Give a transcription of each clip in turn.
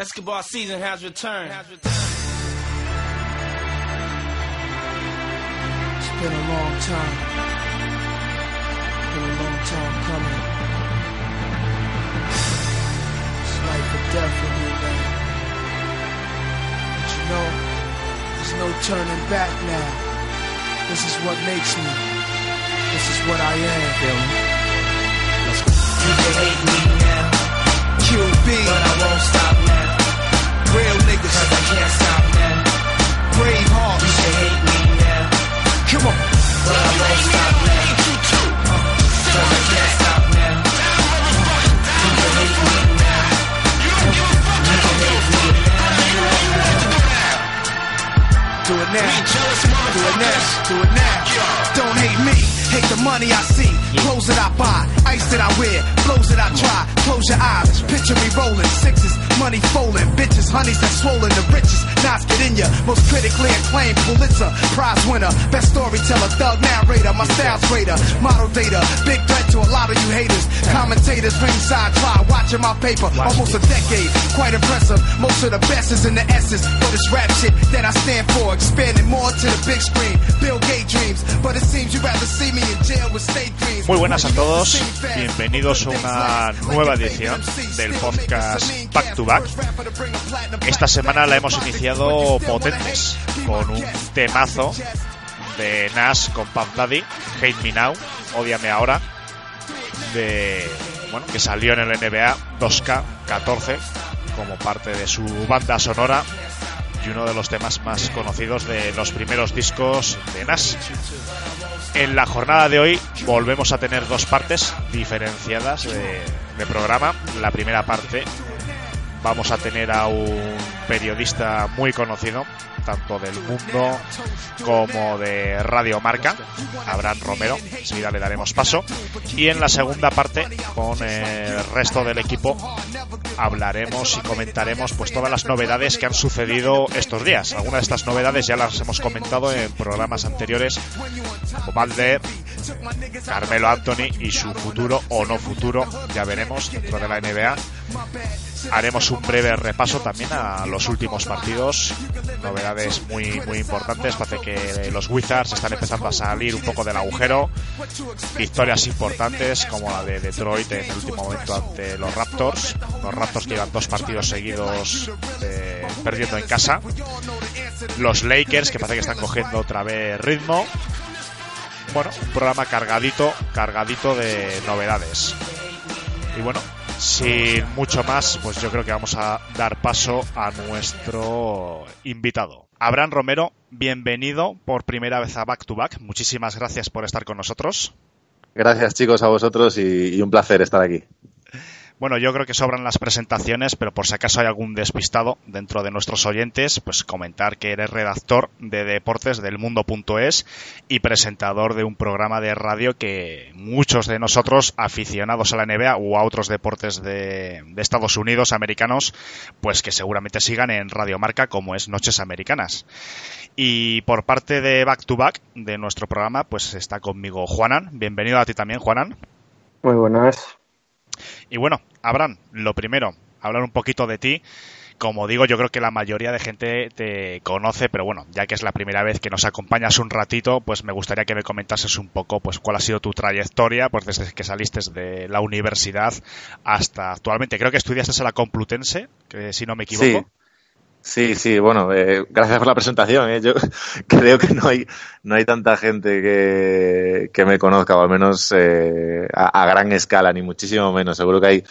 Escobar season has returned. It's been a long time. Been a long time coming. It's life or death for me, man. But you know, there's no turning back now. This is what makes me. This is what I am. Let's. You can hate me now, QB, but I won't stop now. Real niggas, Cause I can't stop now. brave You hearts. can hate me now, Come on. but I won't stop now. Cause I can't stop now. You can hate me now. You can hate me Do it now. Do it now. Do it now. Don't hate me. Hate the money I see. Clothes that I buy. Ice that I wear. Flows that I try. Close your eyes. Picture me rolling. Sixes. Money folding. Bitches. Honeys that swollen. The richest. Knots get in ya. Most critically acclaimed. Pulitzer. Prize winner. Best storyteller. Thug narrator. My style's greater. Model data. Big threat to a lot of you haters. Commentators. Ringside try. Watching my paper. Almost a decade. Quite impressive. Most of the best is in the essence. But it's rap shit that I stand for. Expanding more to the big screen. Bill Gates dreams. But it seems you'd rather see me in jail with state dreams. Muy buenas a todos, bienvenidos a una nueva edición del podcast Back to Back. Esta semana la hemos iniciado potentes, con un temazo de Nas con Puff Daddy, Hate Me Now, Ódiame Ahora, de, bueno, que salió en el NBA 2K14 como parte de su banda sonora y uno de los temas más conocidos de los primeros discos de Nas. En la jornada de hoy volvemos a tener dos partes diferenciadas de, de programa. La primera parte vamos a tener a un periodista muy conocido, tanto del mundo como de Radio Marca, Abraham Romero. Enseguida le daremos paso. Y en la segunda parte, con el resto del equipo, hablaremos y comentaremos pues todas las novedades que han sucedido estos días. Algunas de estas novedades ya las hemos comentado en programas anteriores, como Carmelo Anthony y su futuro o no futuro, ya veremos dentro de la NBA. Haremos un breve repaso también a los últimos partidos, novedades muy muy importantes. Parece que los Wizards están empezando a salir un poco del agujero. Victorias importantes como la de Detroit en el último momento ante los Raptors. Los Raptors que llevan dos partidos seguidos eh, perdiendo en casa. Los Lakers que parece que están cogiendo otra vez ritmo. Bueno, un programa cargadito, cargadito de novedades. Y bueno, sin mucho más, pues yo creo que vamos a dar paso a nuestro invitado. Abraham Romero, bienvenido por primera vez a Back to Back. Muchísimas gracias por estar con nosotros. Gracias chicos a vosotros y, un placer estar aquí. Bueno, yo creo que sobran las presentaciones, pero por si acaso hay algún despistado dentro de nuestros oyentes, pues comentar que eres redactor de deportes del mundo.es y presentador de un programa de radio que muchos de nosotros, aficionados a la NBA o a otros deportes de, Estados Unidos, americanos, pues que seguramente sigan en Radio Marca como es Noches Americanas. Y por parte de Back to Back de nuestro programa, pues está conmigo Juanan. Bienvenido a ti también, Juanan. Muy buenas. Y bueno, Abraham, lo primero, hablar un poquito de ti. Como digo, yo creo que la mayoría de gente te conoce, pero bueno, ya que es la primera vez que nos acompañas un ratito, pues me gustaría que me comentases un poco pues cuál ha sido tu trayectoria, pues desde que saliste de la universidad hasta actualmente. Creo que estudiaste en la Complutense, que si no me equivoco. Sí. Sí, sí, bueno, eh, gracias por la presentación. ¿eh? Yo creo que no hay, no hay tanta gente que, que me conozca, o al menos eh, a, gran escala, ni muchísimo menos. Seguro que hay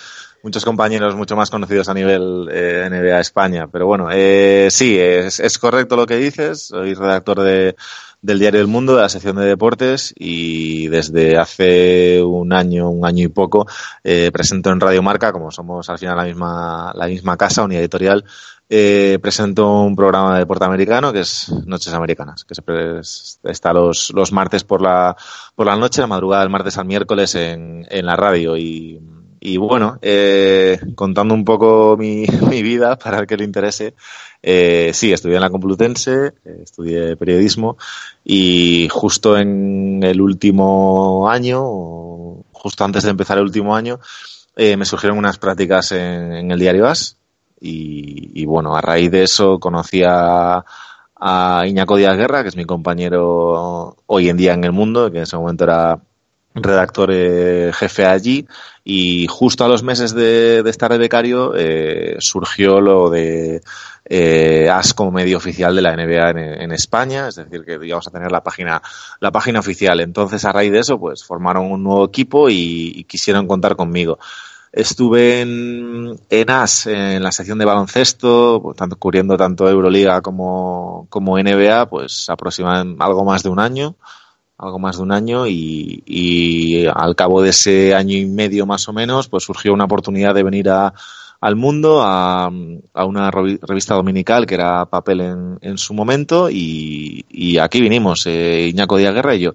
muchos compañeros mucho más conocidos a nivel eh, NBA España. Pero bueno, eh, sí, es, correcto lo que dices. Soy redactor de, del Diario del Mundo, de la sección de deportes, y desde hace un año, un año y poco, eh, presento en Radio Marca, como somos al final la misma, la misma casa, unidad editorial, eh, presento un programa de deporte americano que es Noches Americanas, que siempre es, está los, los martes por la, por la noche, la madrugada del martes al miércoles en, en la radio. Y, y bueno, eh, contando un poco mi, mi, vida para el que le interese, eh, sí, estudié en la Complutense, eh, estudié periodismo y justo en el último año, justo antes de empezar el último año, eh, me surgieron unas prácticas en, en el diario AS y, bueno, a raíz de eso conocí a, Iñaco Díaz Guerra, que es mi compañero hoy en día en el mundo, que en ese momento era redactor eh, jefe allí y justo a los meses de, estar de becario eh, surgió lo de eh, AS medio oficial de la NBA en, España, es decir, que íbamos a tener la página, la página oficial. Entonces, a raíz de eso, pues formaron un nuevo equipo y, quisieron contar conmigo. Estuve en, en, AS, en la sección de baloncesto, pues, tanto, cubriendo tanto Euroliga como, como NBA, pues aproximadamente algo más de un año algo más de un año y, al cabo de ese año y medio más o menos, pues surgió una oportunidad de venir a, al mundo a, una revista dominical que era papel en, su momento y, aquí vinimos, eh, Iñaco Díaz Guerra y yo.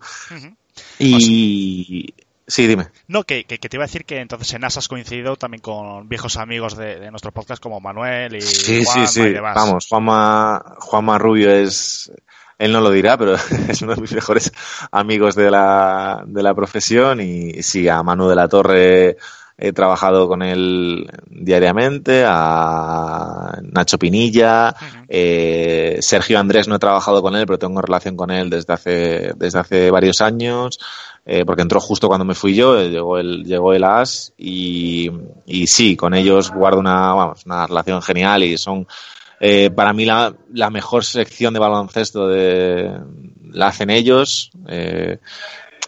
Y... Sí, dime. No, que, que, te iba a decir que entonces en NASA has coincidido también con viejos amigos de, nuestro podcast como Manuel y sí, sí, sí. Vamos, Juanma, Juanma Rubio es él no lo dirá, pero es uno de mis mejores amigos de la, de la profesión y sí, a Manu de la Torre he trabajado con él diariamente, a Nacho Pinilla, eh, Sergio Andrés no he trabajado con él, pero tengo relación con él desde hace, desde hace varios años, eh, porque entró justo cuando me fui yo, llegó el, llegó el AS y, y sí, con ellos guardo una, vamos, una relación genial y son eh, para mí la, la, mejor sección de baloncesto de, la hacen ellos. Eh,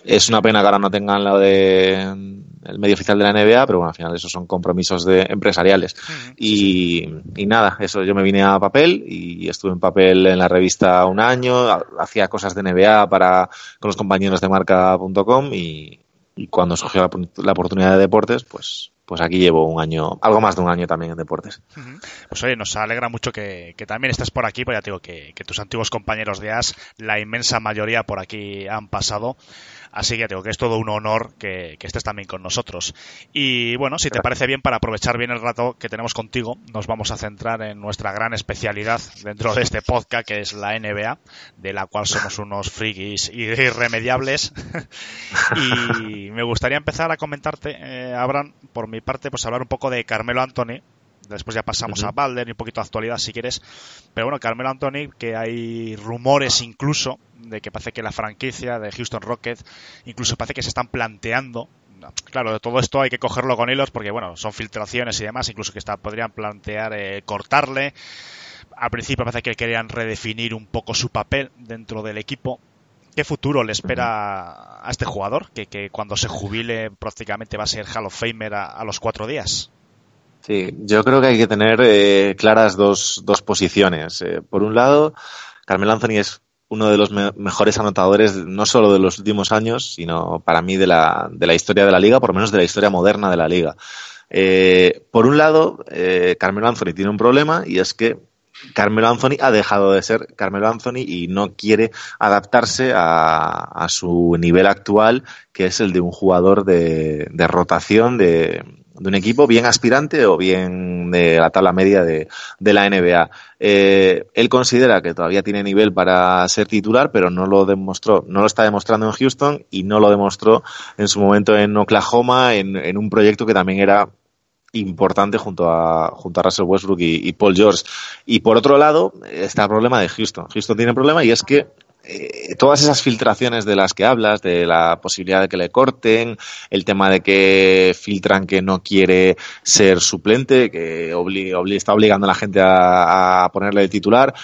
es una pena que ahora no tengan la de el medio oficial de la NBA, pero bueno, al final esos son compromisos de empresariales. Y, y, nada, eso yo me vine a papel y estuve en papel en la revista un año, hacía cosas de NBA para con los compañeros de marca.com y, y cuando surgió la, la, oportunidad de deportes, pues pues aquí llevo un año, algo más de un año también en deportes. Pues oye, nos alegra mucho que, también estés por aquí, porque ya te digo que, que, tus antiguos compañeros de AS, la inmensa mayoría por aquí han pasado. Así que digo que es todo un honor que, estés también con nosotros. Y bueno, si te parece bien, para aprovechar bien el rato que tenemos contigo, nos vamos a centrar en nuestra gran especialidad dentro de este podcast, que es la NBA, de la cual somos unos frikis irremediables. y me gustaría empezar a comentarte, eh, Abraham, por mi parte, pues hablar un poco de Carmelo Anthony, Después ya pasamos a Balder y un poquito de actualidad si quieres. Pero bueno, Carmelo Anthony, que hay rumores incluso de que parece que la franquicia de Houston Rockets incluso parece que se están planteando claro, de todo esto hay que cogerlo con hilos porque, bueno, son filtraciones y demás, incluso que está, podrían plantear eh, cortarle. Al principio parece que querían redefinir un poco su papel dentro del equipo. ¿Qué futuro le espera a este jugador? Que, que cuando se jubile prácticamente va a ser Hall of Famer a los cuatro días. Sí, yo creo que hay que tener eh, claras dos, dos posiciones. Eh, por un lado, Carmelo Anthony es uno de los mejores anotadores no solo de los últimos años, sino para mí de la, de la historia de la liga, por lo menos de la historia moderna de la liga. Eh, por un lado, eh, Carmelo Anthony tiene un problema y es que Carmelo Anthony ha dejado de ser Carmelo Anthony y no quiere adaptarse a, a su nivel actual, que es el de un jugador de, de rotación, de, de un equipo bien aspirante o bien de la tabla media de, de la NBA. Eh, él considera que todavía tiene nivel para ser titular, pero no lo demostró, no lo está demostrando en Houston y no lo demostró en su momento en Oklahoma, en, en un proyecto que también era importante junto a, junto a Russell Westbrook y, y, Paul George. Y por otro lado, está el problema de Houston. Houston tiene un problema y es que eh, todas esas filtraciones de las que hablas, de la posibilidad de que le corten, el tema de que filtran que no quiere ser suplente, que está obligando a la gente a, ponerle el titular,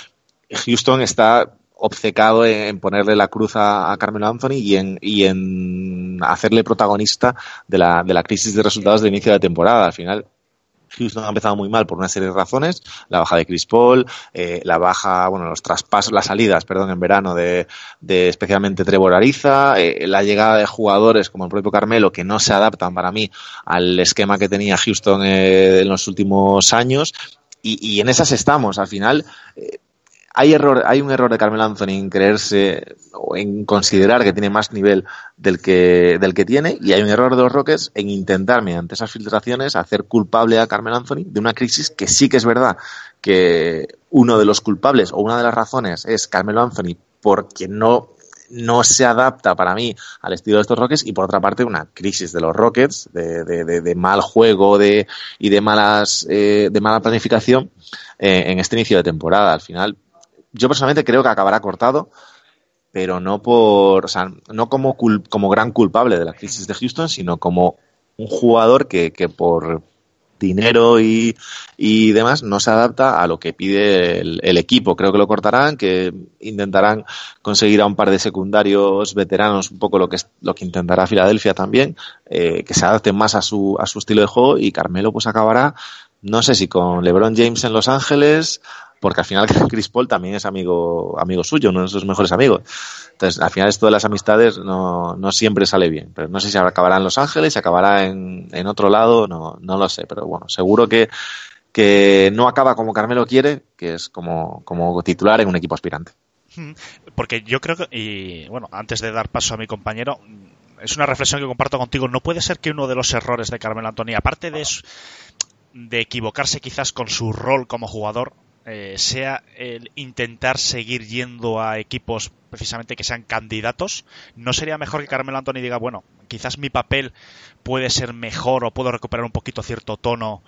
Houston está obcecado en, ponerle la cruz a, Carmelo Anthony y en, y en hacerle protagonista de la, de la crisis de resultados de inicio de temporada. Al final, Houston ha empezado muy mal por una serie de razones, la baja de Chris Paul, eh, la baja, bueno, los traspasos, las salidas, perdón, en verano de, de especialmente Trevor Ariza, eh, la llegada de jugadores como el propio Carmelo que no se adaptan para mí al esquema que tenía Houston eh, en los últimos años y, y, en esas estamos. Al final, eh, hay error, hay un error de Carmelo Anthony en creerse o en considerar que tiene más nivel del que, del que tiene, y hay un error de los Rockets en intentar, mediante esas filtraciones, hacer culpable a Carmelo Anthony de una crisis que sí que es verdad que uno de los culpables o una de las razones es Carmelo Anthony porque no no se adapta para mí al estilo de estos Rockets y por otra parte una crisis de los Rockets, de, de, de, mal juego de, y de, malas, eh, de mala planificación eh, en este inicio de temporada. Al final, yo personalmente creo que acabará cortado, pero no por, o sea, no como, como gran culpable de la crisis de Houston, sino como un jugador que, que por, dinero y, y demás no se adapta a lo que pide el, equipo. Creo que lo cortarán, que intentarán conseguir a un par de secundarios veteranos, un poco lo que, lo que intentará Filadelfia también, eh, que se adapten más a su, a su estilo de juego y Carmelo pues acabará, no sé si con LeBron James en Los Ángeles porque al final Chris Paul también es amigo, amigo suyo, uno de sus mejores amigos. Entonces, al final esto de las amistades no, no siempre sale bien. Pero no sé si acabará en Los Ángeles, si acabará en, en otro lado, no, no lo sé. Pero bueno, seguro que, que no acaba como Carmelo quiere, que es como, como titular en un equipo aspirante. Hmm. Porque yo creo que, y bueno, antes de dar paso a mi compañero, es una reflexión que comparto contigo. No puede ser que uno de los errores de Carmelo Antonio, aparte de, de equivocarse quizás con su rol como jugador, eh, sea el intentar seguir yendo a equipos precisamente que sean candidatos, ¿no sería mejor que Carmelo Anthony diga, bueno, quizás mi papel puede ser mejor o puedo recuperar un poquito cierto tono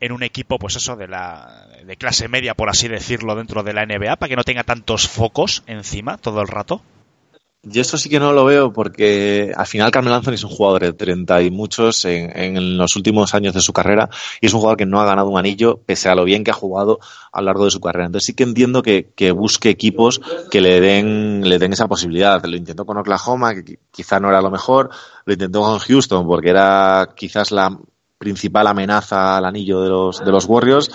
en un equipo, pues eso, de la de clase media, por así decirlo, dentro de la NBA, para que no tenga tantos focos encima todo el rato? Yo esto sí que no lo veo porque al final Carmelo Anthony es un jugador de 30 y muchos en, en, los últimos años de su carrera y es un jugador que no ha ganado un anillo pese a lo bien que ha jugado a lo largo de su carrera. Entonces sí que entiendo que, que busque equipos que le den, le den esa posibilidad. Lo intentó con Oklahoma, que quizá no era lo mejor, lo intentó con Houston porque era quizás la principal amenaza al anillo de los, de los Warriors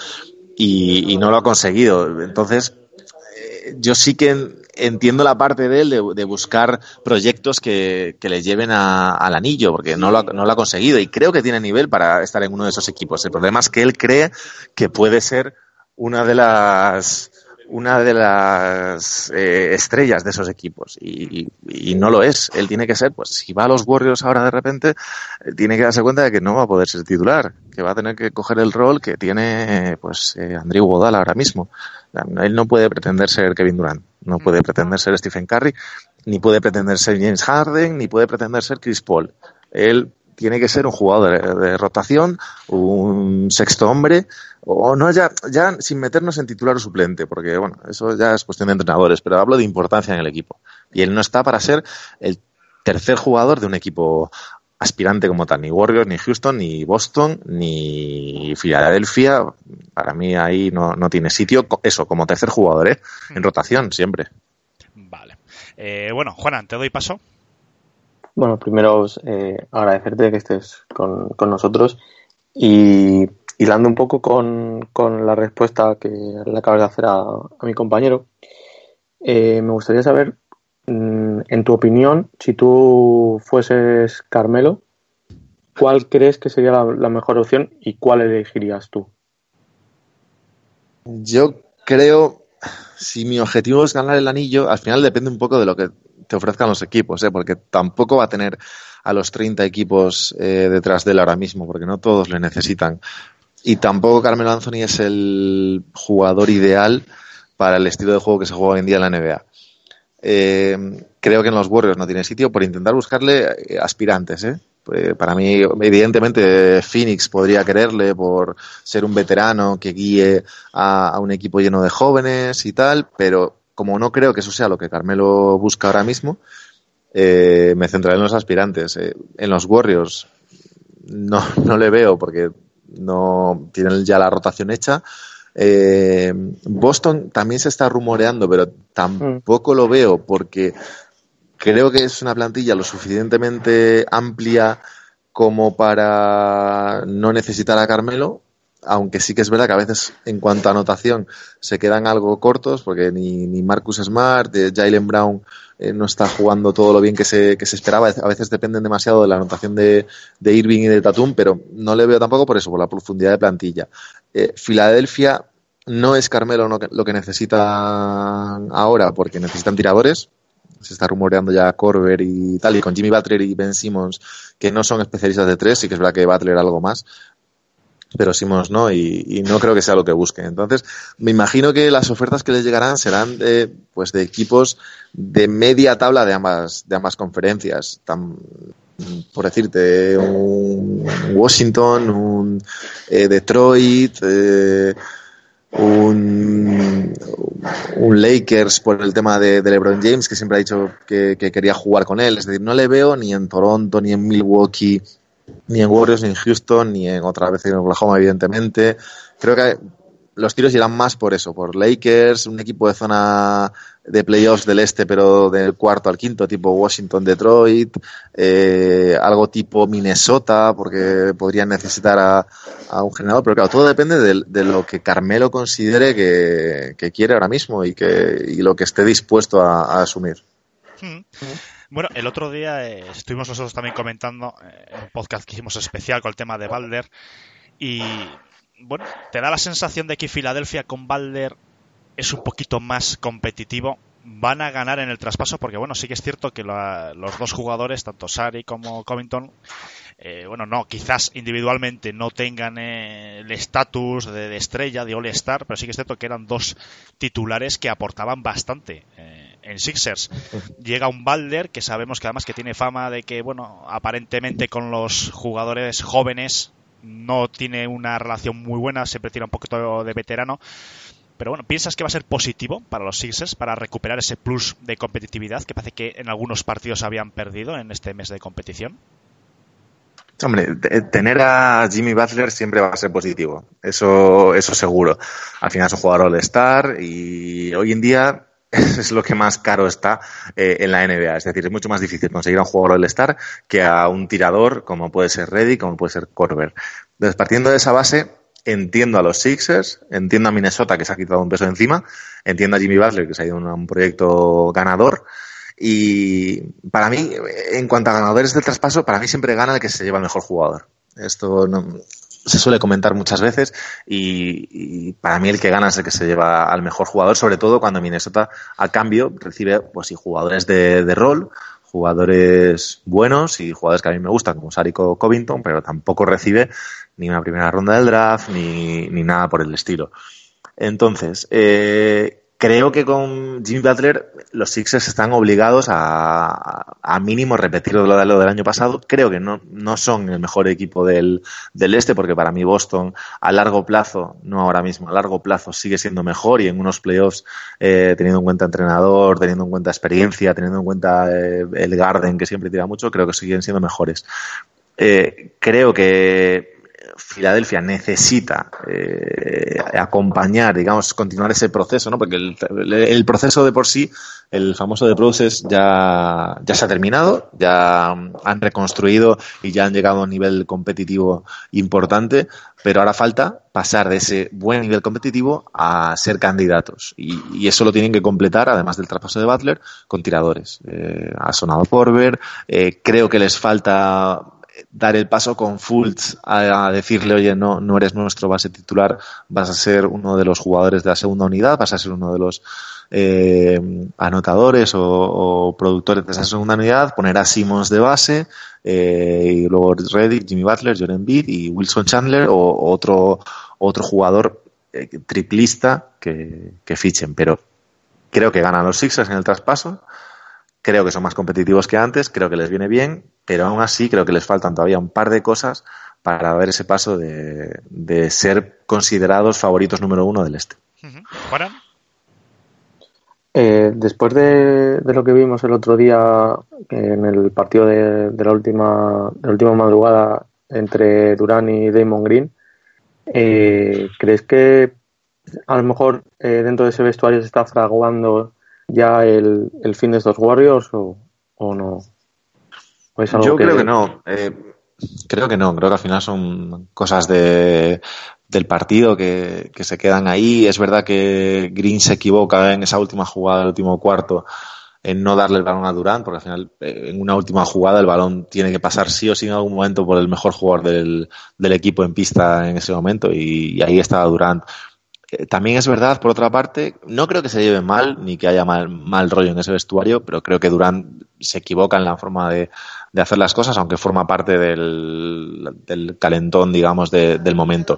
y, y no lo ha conseguido. Entonces, eh, yo sí que entiendo la parte de él de, buscar proyectos que, que le lleven a, al anillo, porque no lo, ha, no lo ha conseguido y creo que tiene nivel para estar en uno de esos equipos. El problema es que él cree que puede ser una de las una de las eh, estrellas de esos equipos y, y, y, no lo es. Él tiene que ser, pues si va a los Warriors ahora de repente, eh, tiene que darse cuenta de que no va a poder ser titular, que va a tener que coger el rol que tiene pues eh, Andrew Godal ahora mismo. Él no puede pretender ser Kevin Durant, no puede pretender ser Stephen Curry, ni puede pretender ser James Harden, ni puede pretender ser Chris Paul. Él tiene que ser un jugador de, de rotación, un sexto hombre, o no ya, ya sin meternos en titular o suplente, porque bueno, eso ya es cuestión de entrenadores, pero hablo de importancia en el equipo. Y él no está para ser el tercer jugador de un equipo aspirante como tal, ni Warriors, ni Houston, ni Boston, ni Filadelfia. Para mí ahí no, no tiene sitio. Eso, como tercer jugador, ¿eh? En rotación, siempre. Vale. Eh, bueno, Juanan, te doy paso. Bueno, primero eh, agradecerte que estés con, con nosotros y hilando un poco con, con, la respuesta que le acabas de hacer a, mi compañero, eh, me gustaría saber Mm, en tu opinión, si tú fueses Carmelo, ¿cuál crees que sería la, la, mejor opción y cuál elegirías tú? Yo creo, si mi objetivo es ganar el anillo, al final depende un poco de lo que te ofrezcan los equipos, ¿eh? porque tampoco va a tener a los 30 equipos eh, detrás de él ahora mismo, porque no todos le necesitan. Y tampoco Carmelo Anthony es el jugador ideal para el estilo de juego que se juega hoy en día en la NBA. Eh, creo que en los Warriors no tiene sitio por intentar buscarle eh, aspirantes. ¿eh? Pues para mí, evidentemente, Phoenix podría quererle por ser un veterano que guíe a, a, un equipo lleno de jóvenes y tal, pero como no creo que eso sea lo que Carmelo busca ahora mismo, eh, me centraré en los aspirantes. Eh, en los Warriors no, no le veo porque no tienen ya la rotación hecha. Eh, Boston también se está rumoreando, pero tampoco lo veo porque creo que es una plantilla lo suficientemente amplia como para no necesitar a Carmelo, aunque sí que es verdad que a veces en cuanto a anotación se quedan algo cortos porque ni, ni Marcus Smart, Jalen Brown eh, no está jugando todo lo bien que se, que se esperaba. A veces dependen demasiado de la anotación de, Irving y de Tatum, pero no le veo tampoco por eso, por la profundidad de plantilla. Eh, Filadelfia no es Carmelo no, lo que necesitan ahora porque necesitan tiradores. Se está rumoreando ya Corber y tal, y con Jimmy Butler y Ben Simmons, que no son especialistas de tres, sí que es verdad que Butler algo más. pero Simons no, y, y, no creo que sea lo que busquen. Entonces, me imagino que las ofertas que les llegarán serán de, pues de equipos de media tabla de ambas, de ambas conferencias. Tan, por decirte, un Washington, un eh, Detroit, eh, un, un, Lakers por el tema de, LeBron James, que siempre ha dicho que, que, quería jugar con él. Es decir, no le veo ni en Toronto, ni en Milwaukee, ni en Warriors, ni en Houston, ni en otra vez en Oklahoma, evidentemente. Creo que los tiros irán más por eso, por Lakers, un equipo de zona de playoffs del este, pero del cuarto al quinto, tipo Washington, Detroit, eh, algo tipo Minnesota, porque podrían necesitar a, un generador, pero claro, todo depende de, de lo que Carmelo considere que, que, quiere ahora mismo y, que, y lo que esté dispuesto a, asumir. Hmm. Bueno, el otro día eh, estuvimos nosotros también comentando eh, un podcast que hicimos especial con el tema de Balder y bueno, te da la sensación de que Filadelfia con Balder es un poquito más competitivo. Van a ganar en el traspaso porque, bueno, sí que es cierto que la, los dos jugadores, tanto Sari como Covington, eh, bueno, no, quizás individualmente no tengan eh, el estatus de, estrella, de All-Star, pero sí que es cierto que eran dos titulares que aportaban bastante. Eh, en Sixers. Llega un Balder que sabemos que además que tiene fama de que, bueno, aparentemente con los jugadores jóvenes no tiene una relación muy buena, siempre tiene un poquito de veterano. Pero bueno, ¿piensas que va a ser positivo para los Sixers para recuperar ese plus de competitividad que parece que en algunos partidos habían perdido en este mes de competición? Hombre, tener a Jimmy Butler siempre va a ser positivo. Eso, eso seguro. Al final es un jugador all-star y hoy en día es lo que más caro está eh, en la NBA. Es decir, es mucho más difícil conseguir a un jugador all-star que a un tirador como puede ser Reddy, como puede ser Corber. Entonces, partiendo de esa base, entiendo a los Sixers, entiendo a Minnesota que se ha quitado un peso encima, entiendo a Jimmy Butler que se ha ido a un proyecto ganador. Y para mí, en cuanto a ganadores del traspaso, para mí siempre gana el que se lleva el mejor jugador. Esto no, se suele comentar muchas veces y, para mí el que gana es el que se lleva al mejor jugador, sobre todo cuando Minnesota a cambio recibe pues jugadores de rol, jugadores buenos y jugadores que a mí me gustan, como Sarico Covington, pero tampoco recibe ni una primera ronda del draft ni, ni nada por el estilo. Entonces, eh, creo que con Jimmy Butler los Sixers están obligados a, a mínimo repetir lo, de lo del año pasado. Creo que no, no son el mejor equipo del, del este, porque para mí Boston a largo plazo, no ahora mismo, a largo plazo sigue siendo mejor y en unos playoffs, eh, teniendo en cuenta entrenador, teniendo en cuenta experiencia, teniendo en cuenta eh, el Garden que siempre tira mucho, creo que siguen siendo mejores. Eh, creo que Filadelfia necesita eh, acompañar, digamos, continuar ese proceso, ¿no? Porque el, el, proceso de por sí, el famoso de Process ya, ya se ha terminado, ya han reconstruido y ya han llegado a un nivel competitivo importante, pero ahora falta pasar de ese buen nivel competitivo a ser candidatos. Y, y eso lo tienen que completar, además del traspaso de Butler, con tiradores. Eh, ha sonado por ver, eh, creo que les falta dar el paso con Fultz a, decirle, oye, no, no eres nuestro base titular, vas a ser uno de los jugadores de la segunda unidad, vas a ser uno de los eh, anotadores o, productores de esa segunda unidad, poner a Simmons de base, eh, y luego Reddick, Jimmy Butler, Jordan Embiid y Wilson Chandler o, o otro, otro jugador eh, triplista que, que fichen, pero creo que ganan los Sixers en el traspaso creo que son más competitivos que antes, creo que les viene bien, pero aún así creo que les faltan todavía un par de cosas para ver ese paso de, de ser considerados favoritos número uno del este. ¿Para? Eh, después de, de, lo que vimos el otro día en el partido de, de, la última de la última madrugada entre Durán y Damon Green, eh, ¿crees que a lo mejor eh, dentro de ese vestuario se está fraguando ya el, el fin de estos Warriors o, o no? ¿O es algo Yo que... creo que no. Eh, creo que no. Creo que al final son cosas de, del partido que, que, se quedan ahí. Es verdad que Green se equivoca en esa última jugada del último cuarto en no darle el balón a Durant, porque al final eh, en una última jugada el balón tiene que pasar sí o sí en algún momento por el mejor jugador del, del equipo en pista en ese momento y, y ahí estaba Durant también es verdad, por otra parte, no creo que se lleve mal ni que haya mal, mal rollo en ese vestuario, pero creo que Durant se equivoca en la forma de, hacer las cosas, aunque forma parte del, calentón, digamos, de- del momento.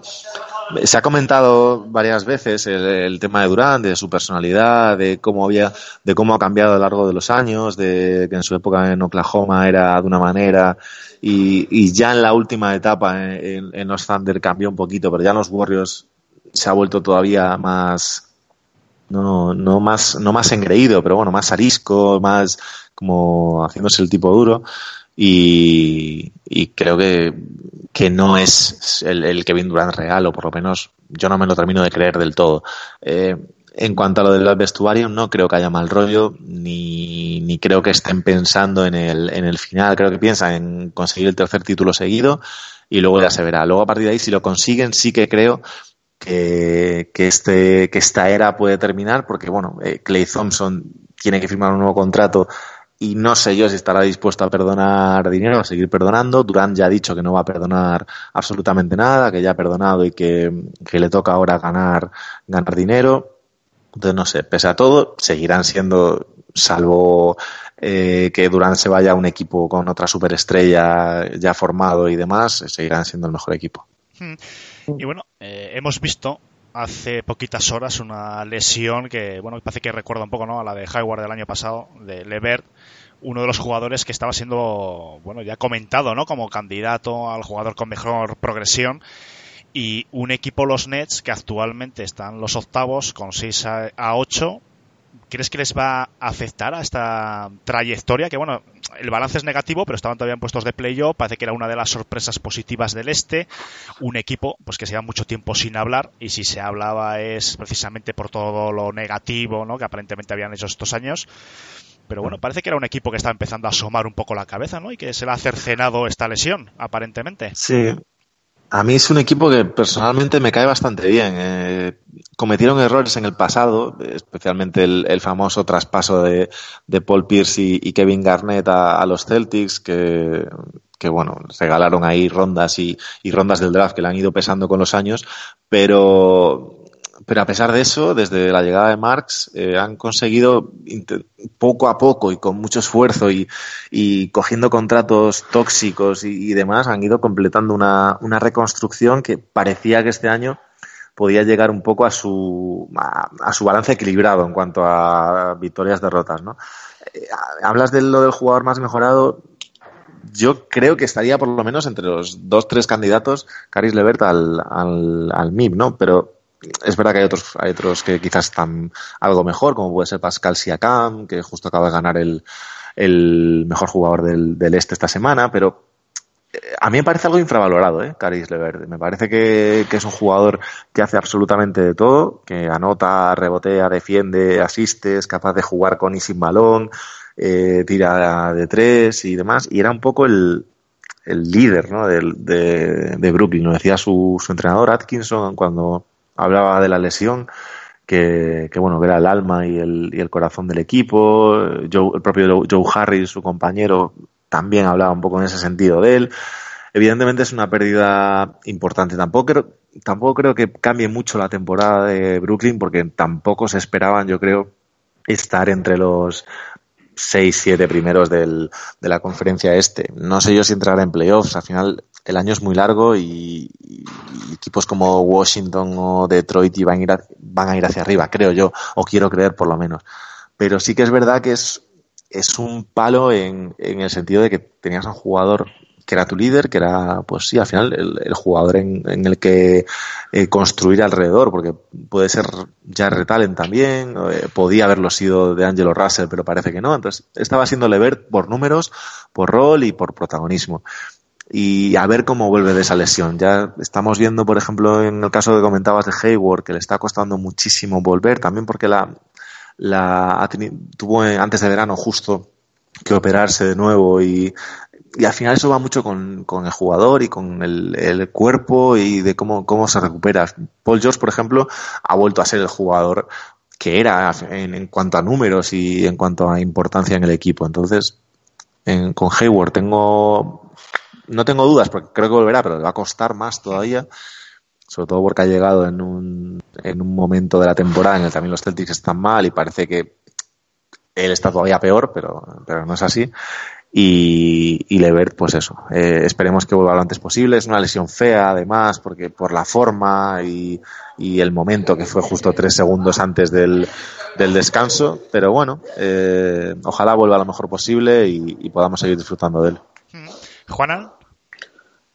Se ha comentado varias veces el, tema de Durán, de su personalidad, de cómo había, de cómo ha cambiado a lo largo de los años, de que en su época en Oklahoma era de una manera y, ya en la última etapa en, en- en los Thunder cambió un poquito, pero ya en los Warriors se ha vuelto todavía más, no, no más, no más engreído, pero bueno, más arisco, más como haciéndose el tipo duro. Y, creo que, que no es el, el Kevin Durant real, o por lo menos yo no me lo termino de creer del todo. Eh, en cuanto a lo del vestuario, no creo que haya mal rollo, ni, ni creo que estén pensando en el, en el final. Creo que piensan en conseguir el tercer título seguido y luego ya se verá. Luego a partir de ahí, si lo consiguen, sí que creo que, que, este, que esta era puede terminar, porque bueno, eh, Clay Thompson tiene que firmar un nuevo contrato y no sé yo si estará dispuesto a perdonar dinero, a seguir perdonando. Durán ya ha dicho que no va a perdonar absolutamente nada, que ya ha perdonado y que, que le toca ahora ganar, ganar dinero. Entonces, no sé, pese a todo, seguirán siendo, salvo eh, que Durán se vaya a un equipo con otra superestrella ya formado y demás, seguirán siendo el mejor equipo. Y bueno, eh, hemos visto hace poquitas horas una lesión que, bueno, parece que recuerda un poco, ¿no? A la de Hayward del año pasado, de Levert, uno de los jugadores que estaba siendo, bueno, ya comentado, ¿no? Como candidato al jugador con mejor progresión. Y un equipo, los Nets, que actualmente están los octavos con 6 a, a 8. ¿Crees que les va a afectar a esta trayectoria? Que bueno, el balance es negativo, pero estaban todavía en puestos de playoff. Parece que era una de las sorpresas positivas del este. Un equipo pues que se lleva mucho tiempo sin hablar y si se hablaba es precisamente por todo lo negativo ¿no? que aparentemente habían hecho estos años. Pero bueno, parece que era un equipo que está empezando a asomar un poco la cabeza, ¿no? Y que se le ha cercenado esta lesión, aparentemente. Sí. A mí es un equipo que personalmente me cae bastante bien. Eh, cometieron errores en el pasado, especialmente el, famoso traspaso de, Paul Pierce y, Kevin Garnett a, a, los Celtics, que, que bueno, regalaron ahí rondas y, y, rondas del draft que le han ido pesando con los años, pero pero a pesar de eso, desde la llegada de Marx, eh, han conseguido poco a poco y con mucho esfuerzo y, y cogiendo contratos tóxicos y, demás, han ido completando una, una, reconstrucción que parecía que este año podía llegar un poco a su, a, su balance equilibrado en cuanto a victorias derrotas. ¿no? Eh, hablas de lo del jugador más mejorado. Yo creo que estaría por lo menos entre los dos, tres candidatos, Caris Levert al, al, al MIP, ¿no? Pero es verdad que hay otros, hay otros que quizás están algo mejor, como puede ser Pascal Siakam, que justo acaba de ganar el, el mejor jugador del, del, este esta semana, pero a mí me parece algo infravalorado, ¿eh? Caris Levert. Me parece que, que, es un jugador que hace absolutamente de todo, que anota, rebotea, defiende, asiste, es capaz de jugar con y sin balón, eh, tira de tres y demás, y era un poco el, el líder ¿no? de, de, de Brooklyn, lo decía su, su entrenador Atkinson cuando hablaba de la lesión, que, bueno, que era el alma y el, y el corazón del equipo. Joe, el propio Joe Harris, su compañero, también hablaba un poco en ese sentido de él. Evidentemente es una pérdida importante. Tampoco creo, tampoco creo que cambie mucho la temporada de Brooklyn, porque tampoco se esperaban, yo creo, estar entre los seis, siete primeros del, de la conferencia este. No sé yo si entrará en playoffs. Al final el año es muy largo y, y, equipos como Washington o Detroit van a, ir a, van a ir hacia arriba, creo yo, o quiero creer por lo menos. Pero sí que es verdad que es, es un palo en, en el sentido de que tenías a un jugador que era tu líder, que era, pues sí, al final el, jugador en, el que eh, construir alrededor, porque puede ser Jarrett Allen también, eh, podía haberlo sido de Angelo Russell, pero parece que no. Entonces, estaba siendo Levert por números, por rol y por protagonismo. Y a ver cómo vuelve de esa lesión. Ya estamos viendo, por ejemplo, en el caso que comentabas de Hayward, que le está costando muchísimo volver, también porque la, la tuvo antes de verano justo que operarse de nuevo y y al final eso va mucho con, con el jugador y con el, el, cuerpo y de cómo, cómo se recupera. Paul George, por ejemplo, ha vuelto a ser el jugador que era en, en cuanto a números y en cuanto a importancia en el equipo. Entonces, en, con Hayward tengo, no tengo dudas porque creo que volverá, pero le va a costar más todavía. Sobre todo porque ha llegado en un, en un momento de la temporada en el que también los Celtics están mal y parece que él está todavía peor, pero, pero no es así. y, y Levert, pues eso, eh, esperemos que vuelva lo antes posible. Es una lesión fea, además, porque por la forma y, y el momento que fue justo tres segundos antes del, del descanso, pero bueno, eh, ojalá vuelva lo mejor posible y, y podamos seguir disfrutando de él. Juana,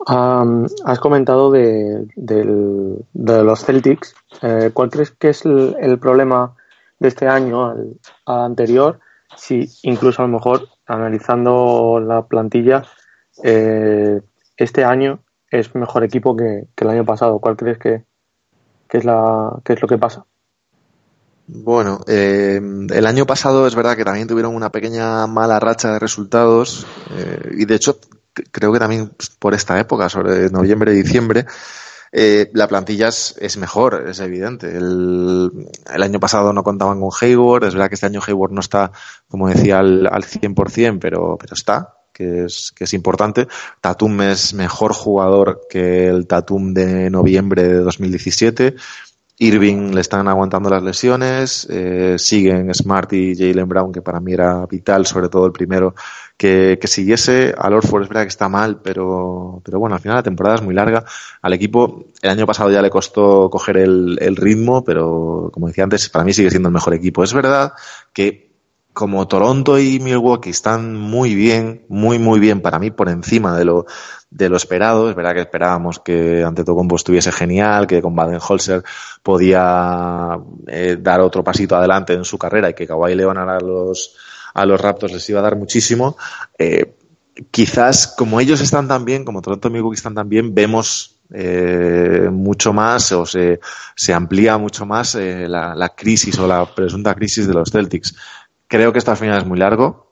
Um, has comentado de, del- de los Celtics. Eh, ¿Cuál crees que es el, el problema de este año al, al anterior? Si incluso a lo mejor analizando la plantilla, eh, este año es mejor equipo que, que el año pasado. ¿Cuál crees que, que es, la, que es lo que pasa? Bueno, eh, el año pasado es verdad que también tuvieron una pequeña mala racha de resultados eh, y de hecho creo que también por esta época, sobre noviembre y diciembre, eh, la plantilla es, es mejor, es evidente. El, año pasado no contaban con Hayward, es verdad que este año Hayward no está, como decía, al, al 100%, pero, pero está, que es, que es importante. Tatum es mejor jugador que el Tatum de noviembre de 2017. Irving le están aguantando las lesiones, eh, siguen Smart y Jalen Brown, que para mí era vital, sobre todo el primero, que, que siguiese. Al Orford es verdad que está mal, pero, pero bueno, al final la temporada es muy larga. Al equipo, el año pasado ya le costó coger el, el ritmo, pero como decía antes, para mí sigue siendo el mejor equipo. Es verdad que como Toronto y Milwaukee están muy bien, muy, muy bien para mí, por encima de lo, de lo esperado. Es verdad que esperábamos que Antetokounmpo estuviese genial, que con Baden-Holzer podía eh, dar otro pasito adelante en su carrera y que Kawhi Leonard a los, a los Raptors les iba a dar muchísimo. Eh, quizás como ellos están tan bien, como Toronto y están tan bien, vemos eh, mucho más o se, se amplía mucho más eh, la, la crisis o la presunta crisis de los Celtics. Creo que esta final es muy largo,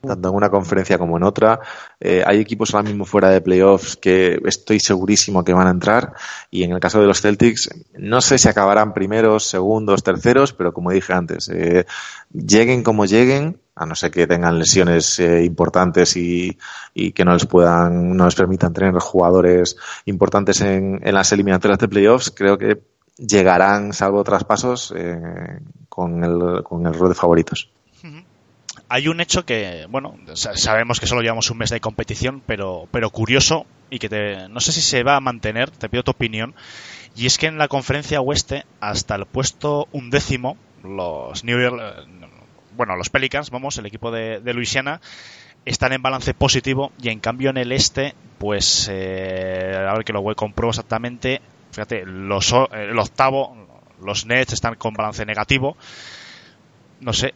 tanto en una conferencia como en otra. Eh, hay equipos ahora mismo fuera de playoffs que estoy segurísimo que van a entrar y en el caso de los Celtics no sé si acabarán primeros, segundos, terceros, pero como dije antes, eh, lleguen como lleguen, a no ser que tengan lesiones eh, importantes y, y que no les puedan, no les permitan tener jugadores importantes en, en las eliminatorias de playoffs, creo que llegarán, salvo traspasos, eh, con, el, con el rol de favoritos. Hay un hecho que, bueno, sa- sabemos que solo llevamos un mes de competición, pero, pero curioso y que te, no sé si se va a mantener, te pido tu opinión, y es que en la conferencia oeste, hasta el puesto undécimo, los New York, bueno, los Pelicans, vamos, el equipo de, de Luisiana, están en balance positivo y en cambio en el este, pues, eh, a ver que lo voy compruebo exactamente, fíjate, los, el octavo, los Nets están con balance negativo, no sé,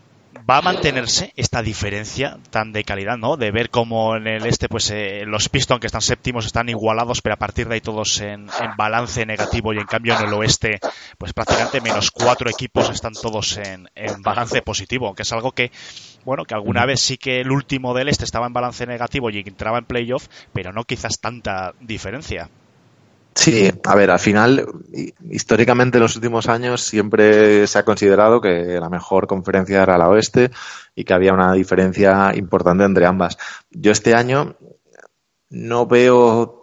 va a mantenerse esta diferencia tan de calidad, ¿no? De ver cómo en el este, pues eh, los Pistons que están séptimos están igualados, pero a partir de ahí todos en, balance negativo y en cambio en el oeste, pues prácticamente menos cuatro equipos están todos en, en balance positivo, que es algo que, bueno, que alguna vez sí que el último del este estaba en balance negativo y entraba en playoff, pero no quizás tanta diferencia. Sí, a ver, al final, hi- históricamente en los últimos años siempre se ha considerado que la mejor conferencia era la oeste y que había una diferencia importante entre ambas. Yo este año no veo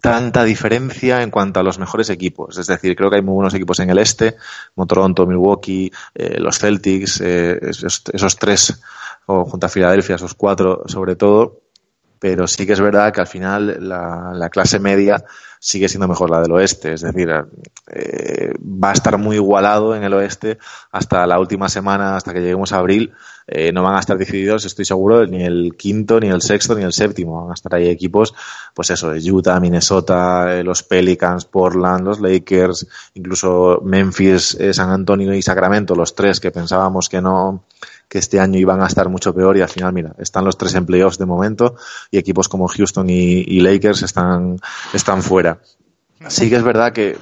tanta diferencia en cuanto a los mejores equipos. Es decir, creo que hay muy buenos equipos en el este, como Toronto, Milwaukee, eh, los Celtics, eh, esos, esos tres, o junto a Filadelfia, esos cuatro sobre todo. Pero sí que es verdad que al final la, la clase media sigue siendo mejor la del oeste. Es decir, eh, va a estar muy igualado en el oeste hasta la última semana, hasta que lleguemos a abril. Eh, no van a estar decididos, estoy seguro, ni el quinto, ni el sexto, ni el séptimo. Van a estar ahí equipos, pues eso, de Utah, Minnesota, eh, los Pelicans, Portland, los Lakers, incluso Memphis, eh, San Antonio y Sacramento, los tres que pensábamos que no, que este año iban a estar mucho peor y al final, mira, están los tres en playoffs de momento y equipos como Houston y, y Lakers están, están fuera. Sí que es verdad que,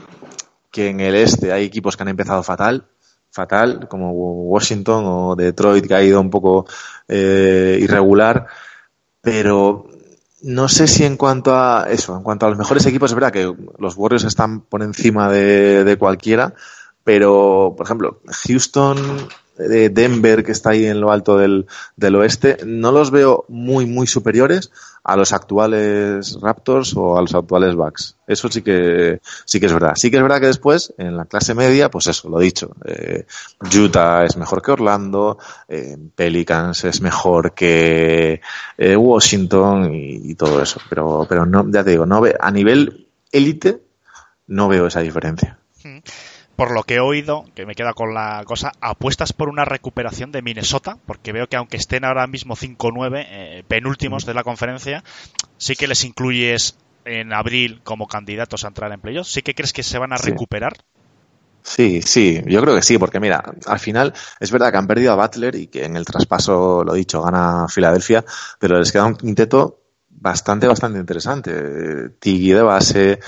que en el este hay equipos que han empezado fatal, fatal, como Washington o Detroit, que ha ido un poco eh, irregular, pero no sé si en cuanto a eso, en cuanto a los mejores equipos, es verdad que los Warriors están por encima de, de cualquiera, pero, por ejemplo, Houston de Denver, que está ahí en lo alto del, del oeste, no los veo muy, muy superiores a los actuales Raptors o a los actuales Bucks. Eso sí que, sí que es verdad. Sí que es verdad que después, en la clase media, pues eso, lo dicho. Eh, Utah es mejor que Orlando, eh, Pelicans es mejor que eh, Washington y, y, todo eso. Pero, pero no, ya te digo, no ve, a nivel élite, no veo esa diferencia. Hmm por lo que he oído, que me queda con la cosa, apuestas por una recuperación de Minnesota, porque veo que aunque estén ahora mismo 5-9, eh, penúltimos de la conferencia, sí que les incluyes en abril como candidatos a entrar en playoffs. ¿Sí que crees que se van a sí. recuperar? Sí, sí, yo creo que sí, porque mira, al final es verdad que han perdido a Butler y que en el traspaso, lo dicho, gana Filadelfia, pero les queda un quinteto bastante, bastante interesante. Tiggy de base,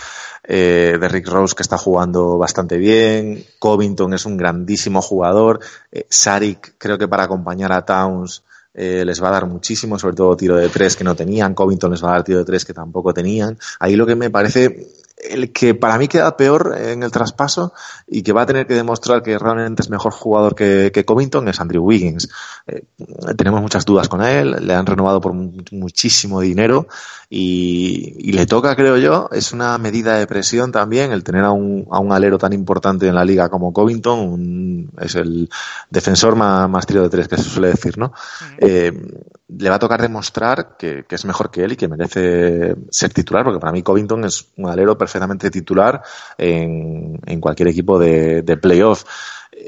eh, de Rick Rose que está jugando bastante bien, Covington es un grandísimo jugador, eh, Sarik creo que para acompañar a Towns eh, les va a dar muchísimo, sobre todo tiro de tres que no tenían, Covington les va a dar tiro de tres que tampoco tenían. Ahí lo que me parece el que para mí queda peor en el traspaso y que va a tener que demostrar que realmente es mejor jugador que, que Covington es Andrew Wiggins. Eh, tenemos muchas dudas con él, le han renovado por muchísimo dinero y, y, le toca, creo yo, es una medida de presión también el tener a un, a un alero tan importante en la liga como Covington, un, es el defensor más, más tiro de tres que se suele decir, ¿no? Eh, le va a tocar demostrar que, es mejor que él y que merece ser titular, porque para mí Covington es un alero perfectamente titular en, cualquier equipo de, de playoff.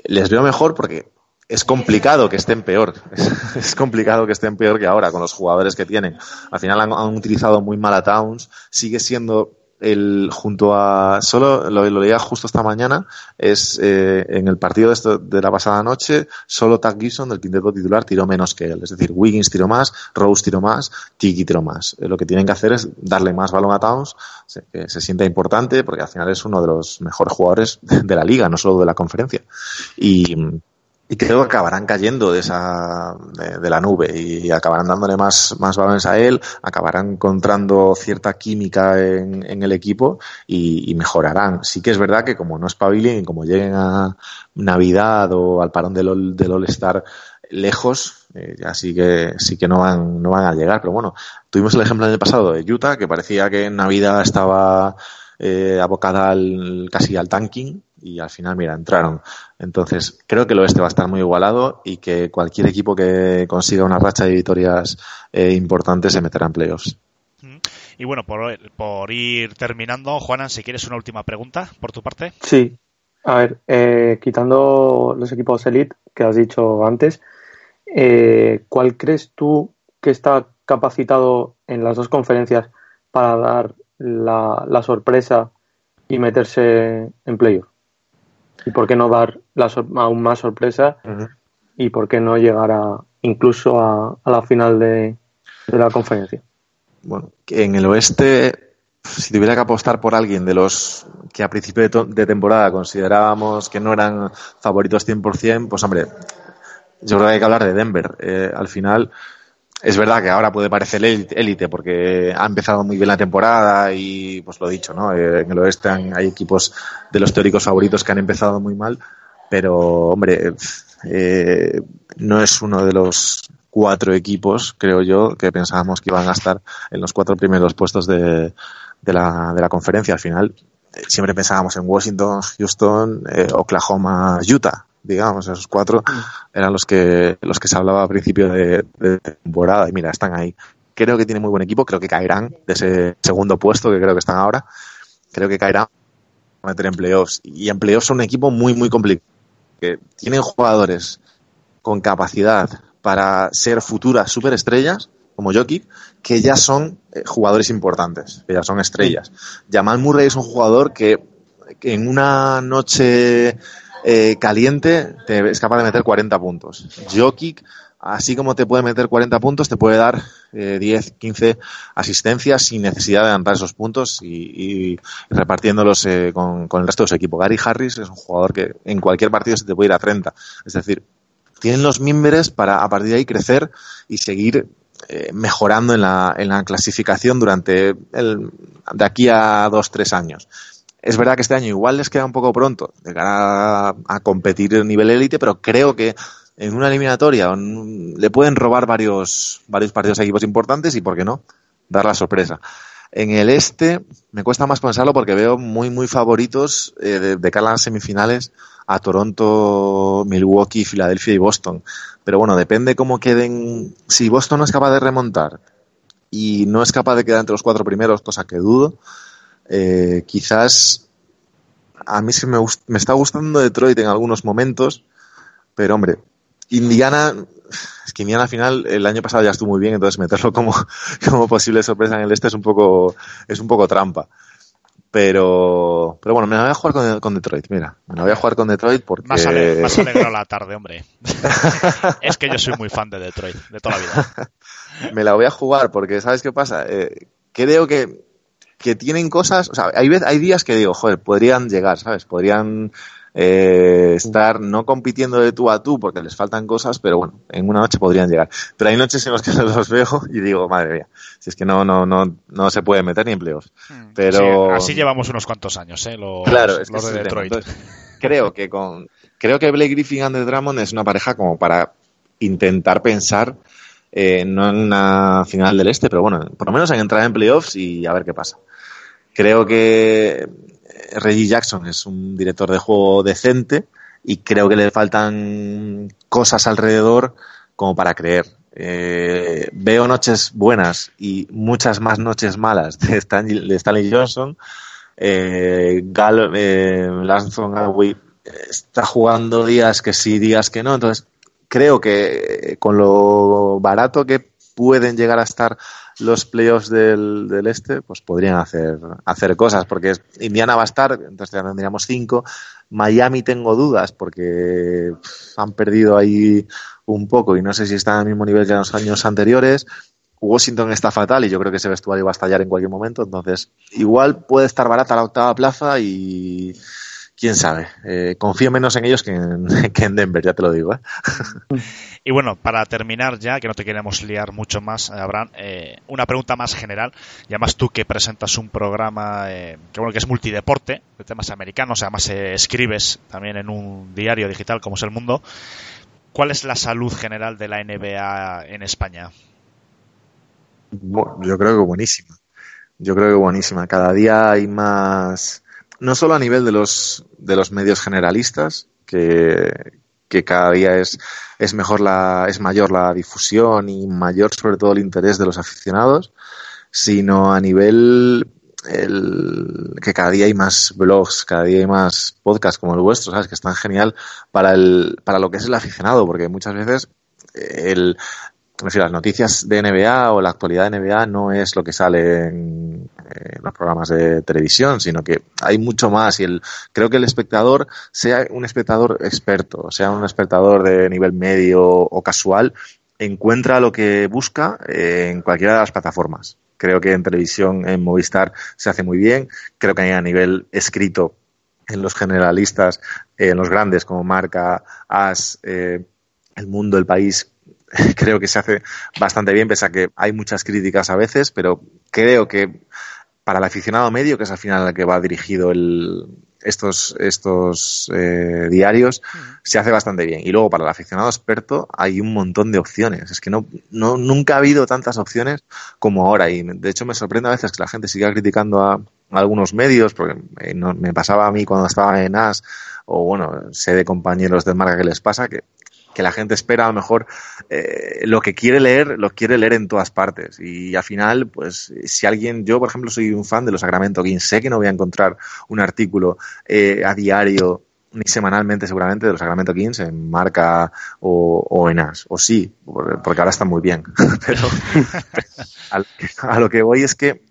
Les veo mejor porque es complicado que estén peor. Es, es, complicado que estén peor que ahora con los jugadores que tienen. Al final han, han utilizado muy mal a Towns. Sigue siendo el junto a solo lo, lo leía justo esta mañana es eh, en el partido de, la pasada noche solo Tag Gibson del quinteto titular tiró menos que él. Es decir Wiggins tiró más Rose tiró más Tiki tiró más. Eh, lo que tienen que hacer es darle más balón a Towns que se sienta importante porque al final es uno de los mejores jugadores de la liga no solo de la conferencia. Y y creo que acabarán cayendo de esa de, la nube y acabarán dándole más, más balones a él, acabarán encontrando cierta química en, en el equipo y, y, mejorarán. Sí que es verdad que como no espabilen y como lleguen a Navidad o al parón del del All Star lejos, eh, ya sí que sí que no van no van a llegar, pero bueno, tuvimos el ejemplo en el pasado de Utah que parecía que en Navidad estaba eh, abocada al, casi al tanking y al final, mira, entraron. Entonces, creo que el oeste va a estar muy igualado y que cualquier equipo que consiga una racha de victorias eh, importantes se meterá en playoffs. Y bueno, por, por, ir terminando, Juanan, si quieres una última pregunta por tu parte. Sí. A ver, eh, quitando los equipos elite que has dicho antes, eh, ¿cuál crees tú que está capacitado en las dos conferencias para dar la, la sorpresa y meterse en playoff? ¿Y por qué no dar la aún más sorpresa? Uh -huh. ¿Y por qué no llegar a, incluso a, a la final de, de, la conferencia? Bueno, en el oeste, si tuviera que apostar por alguien de los que a principio de, de temporada considerábamos que no eran favoritos 100%, pues hombre, yo creo que hay que hablar de Denver. Eh, al final, es verdad que ahora puede parecer élite porque ha empezado muy bien la temporada y pues lo dicho, ¿no? Eh, en el oeste hay equipos de los teóricos favoritos que han empezado muy mal, pero hombre, eh, no es uno de los cuatro equipos, creo yo, que pensábamos que iban a estar en los cuatro primeros puestos de, de, la, conferencia. Al final, eh, siempre pensábamos en Washington, Houston, eh, Oklahoma, Utah digamos, esos cuatro eran los que los que se hablaba a principio de, de, temporada y mira, están ahí. Creo que tienen muy buen equipo, creo que caerán de ese segundo puesto que creo que están ahora. Creo que caerán a meter en playoffs y en playoffs son un equipo muy muy complicado. Que tienen jugadores con capacidad para ser futuras superestrellas como Jokic, que ya son eh, jugadores importantes, que ya son estrellas. Jamal Murray es un jugador que, que en una noche eh, caliente te es capaz de meter 40 puntos. Jokic, así como te puede meter 40 puntos, te puede dar eh, 10, 15 asistencias sin necesidad de anotar esos puntos y, repartiéndolos eh, con, con, el resto de su equipo. Gary Harris es un jugador que en cualquier partido se te puede ir a 30. Es decir, tienen los mimbres para a partir de ahí crecer y seguir eh, mejorando en la, en la clasificación durante el, de aquí a dos, tres años. Es verdad que este año igual les queda un poco pronto de cara a, competir en nivel élite, pero creo que en una eliminatoria le pueden robar varios, varios partidos a equipos importantes y, ¿por qué no?, dar la sorpresa. En el este me cuesta más pensarlo porque veo muy, muy favoritos eh, de, de cara a las semifinales a Toronto, Milwaukee, Filadelfia y Boston. Pero bueno, depende cómo queden. Si Boston no es capaz de remontar y no es capaz de quedar entre los cuatro primeros, cosa que dudo, eh, quizás a mí sí me, me está gustando Detroit en algunos momentos, pero hombre, Indiana, es que Indiana al final el año pasado ya estuvo muy bien, entonces meterlo como, como posible sorpresa en el este es un poco, es un poco trampa. Pero, pero bueno, me la voy a jugar con, con, Detroit, mira. Me la voy a jugar con Detroit porque... Más, ale, más alegrado la tarde, hombre. es que yo soy muy fan de Detroit, de toda la vida. me la voy a jugar porque, ¿sabes qué pasa? Eh, creo que, que tienen cosas... O sea, hay, hay días que digo, joder, podrían llegar, ¿sabes? Podrían eh, estar no compitiendo de tú a tú porque les faltan cosas, pero bueno, en una noche podrían llegar. Pero hay noches en las que los veo y digo, madre mía, si es que no, no, no, no se puede meter ni en playoffs. Pero... Sí, así llevamos unos cuantos años, ¿eh? Los, claro, es que los de Detroit. Entonces, creo que con, creo que Blake Griffin y Andre Drummond es una pareja como para intentar pensar eh, no en una final del este, pero bueno, por lo menos en entrar en playoffs y a ver qué pasa. Creo que Reggie Jackson es un director de juego decente y creo que le faltan cosas alrededor como para creer. Eh, veo noches buenas y muchas más noches malas de Stanley, Johnson. Eh, Gal, eh, Lanson Galway está jugando días que sí, días que no. Entonces, creo que con lo barato que pueden llegar a estar los playoffs del, del este, pues podrían hacer, hacer cosas, porque Indiana va a estar, entonces ya tendríamos cinco. Miami tengo dudas porque han perdido ahí un poco y no sé si están al mismo nivel que en los años anteriores. Washington está fatal y yo creo que ese vestuario va a estallar en cualquier momento, entonces igual puede estar barata la octava plaza y quién sabe. Eh, confío menos en ellos que en, que en, Denver, ya te lo digo. ¿eh? Y bueno, para terminar ya, que no te queremos liar mucho más, Abraham, eh, una pregunta más general. Y además tú que presentas un programa eh, que bueno que es multideporte, de temas americanos, además escribes también en un diario digital como es El Mundo. ¿Cuál es la salud general de la NBA en España? Bueno, yo creo que buenísima. Yo creo que buenísima. Cada día hay más no solo a nivel de los, de los medios generalistas, que, que cada día es, es mejor la, es mayor la difusión y mayor sobre todo el interés de los aficionados, sino a nivel el, que cada día hay más blogs, cada día hay más podcasts como el vuestro, ¿sabes? Que están genial para el, para lo que es el aficionado, porque muchas veces el, me las noticias de NBA o la actualidad de NBA no es lo que sale en, en, los programas de televisión, sino que hay mucho más y el, creo que el espectador, sea un espectador experto, sea un espectador de nivel medio o casual, encuentra lo que busca en cualquiera de las plataformas. Creo que en televisión, en Movistar, se hace muy bien. Creo que a nivel escrito, en los generalistas, en los grandes como Marca, As, eh, El Mundo, El País, creo que se hace bastante bien, pese a que hay muchas críticas a veces, pero creo que para el aficionado medio, que es al final al que va dirigido el, estos, estos eh, diarios, se hace bastante bien. Y luego para el aficionado experto hay un montón de opciones. Es que no, no, nunca ha habido tantas opciones como ahora. Y de hecho me sorprende a veces que la gente siga criticando a, a algunos medios, porque eh, no, me pasaba a mí cuando estaba en AS, o bueno, sé de compañeros de marca que les pasa, que que la gente espera a lo mejor eh, lo que quiere leer, lo quiere leer en todas partes. Y al final, pues si alguien, yo por ejemplo soy un fan de los Sacramento Kings, sé que no voy a encontrar un artículo eh, a diario ni semanalmente seguramente de los Sacramento Kings en marca o, o en AS. O sí, porque ahora están muy bien. Pero a, a lo que voy es que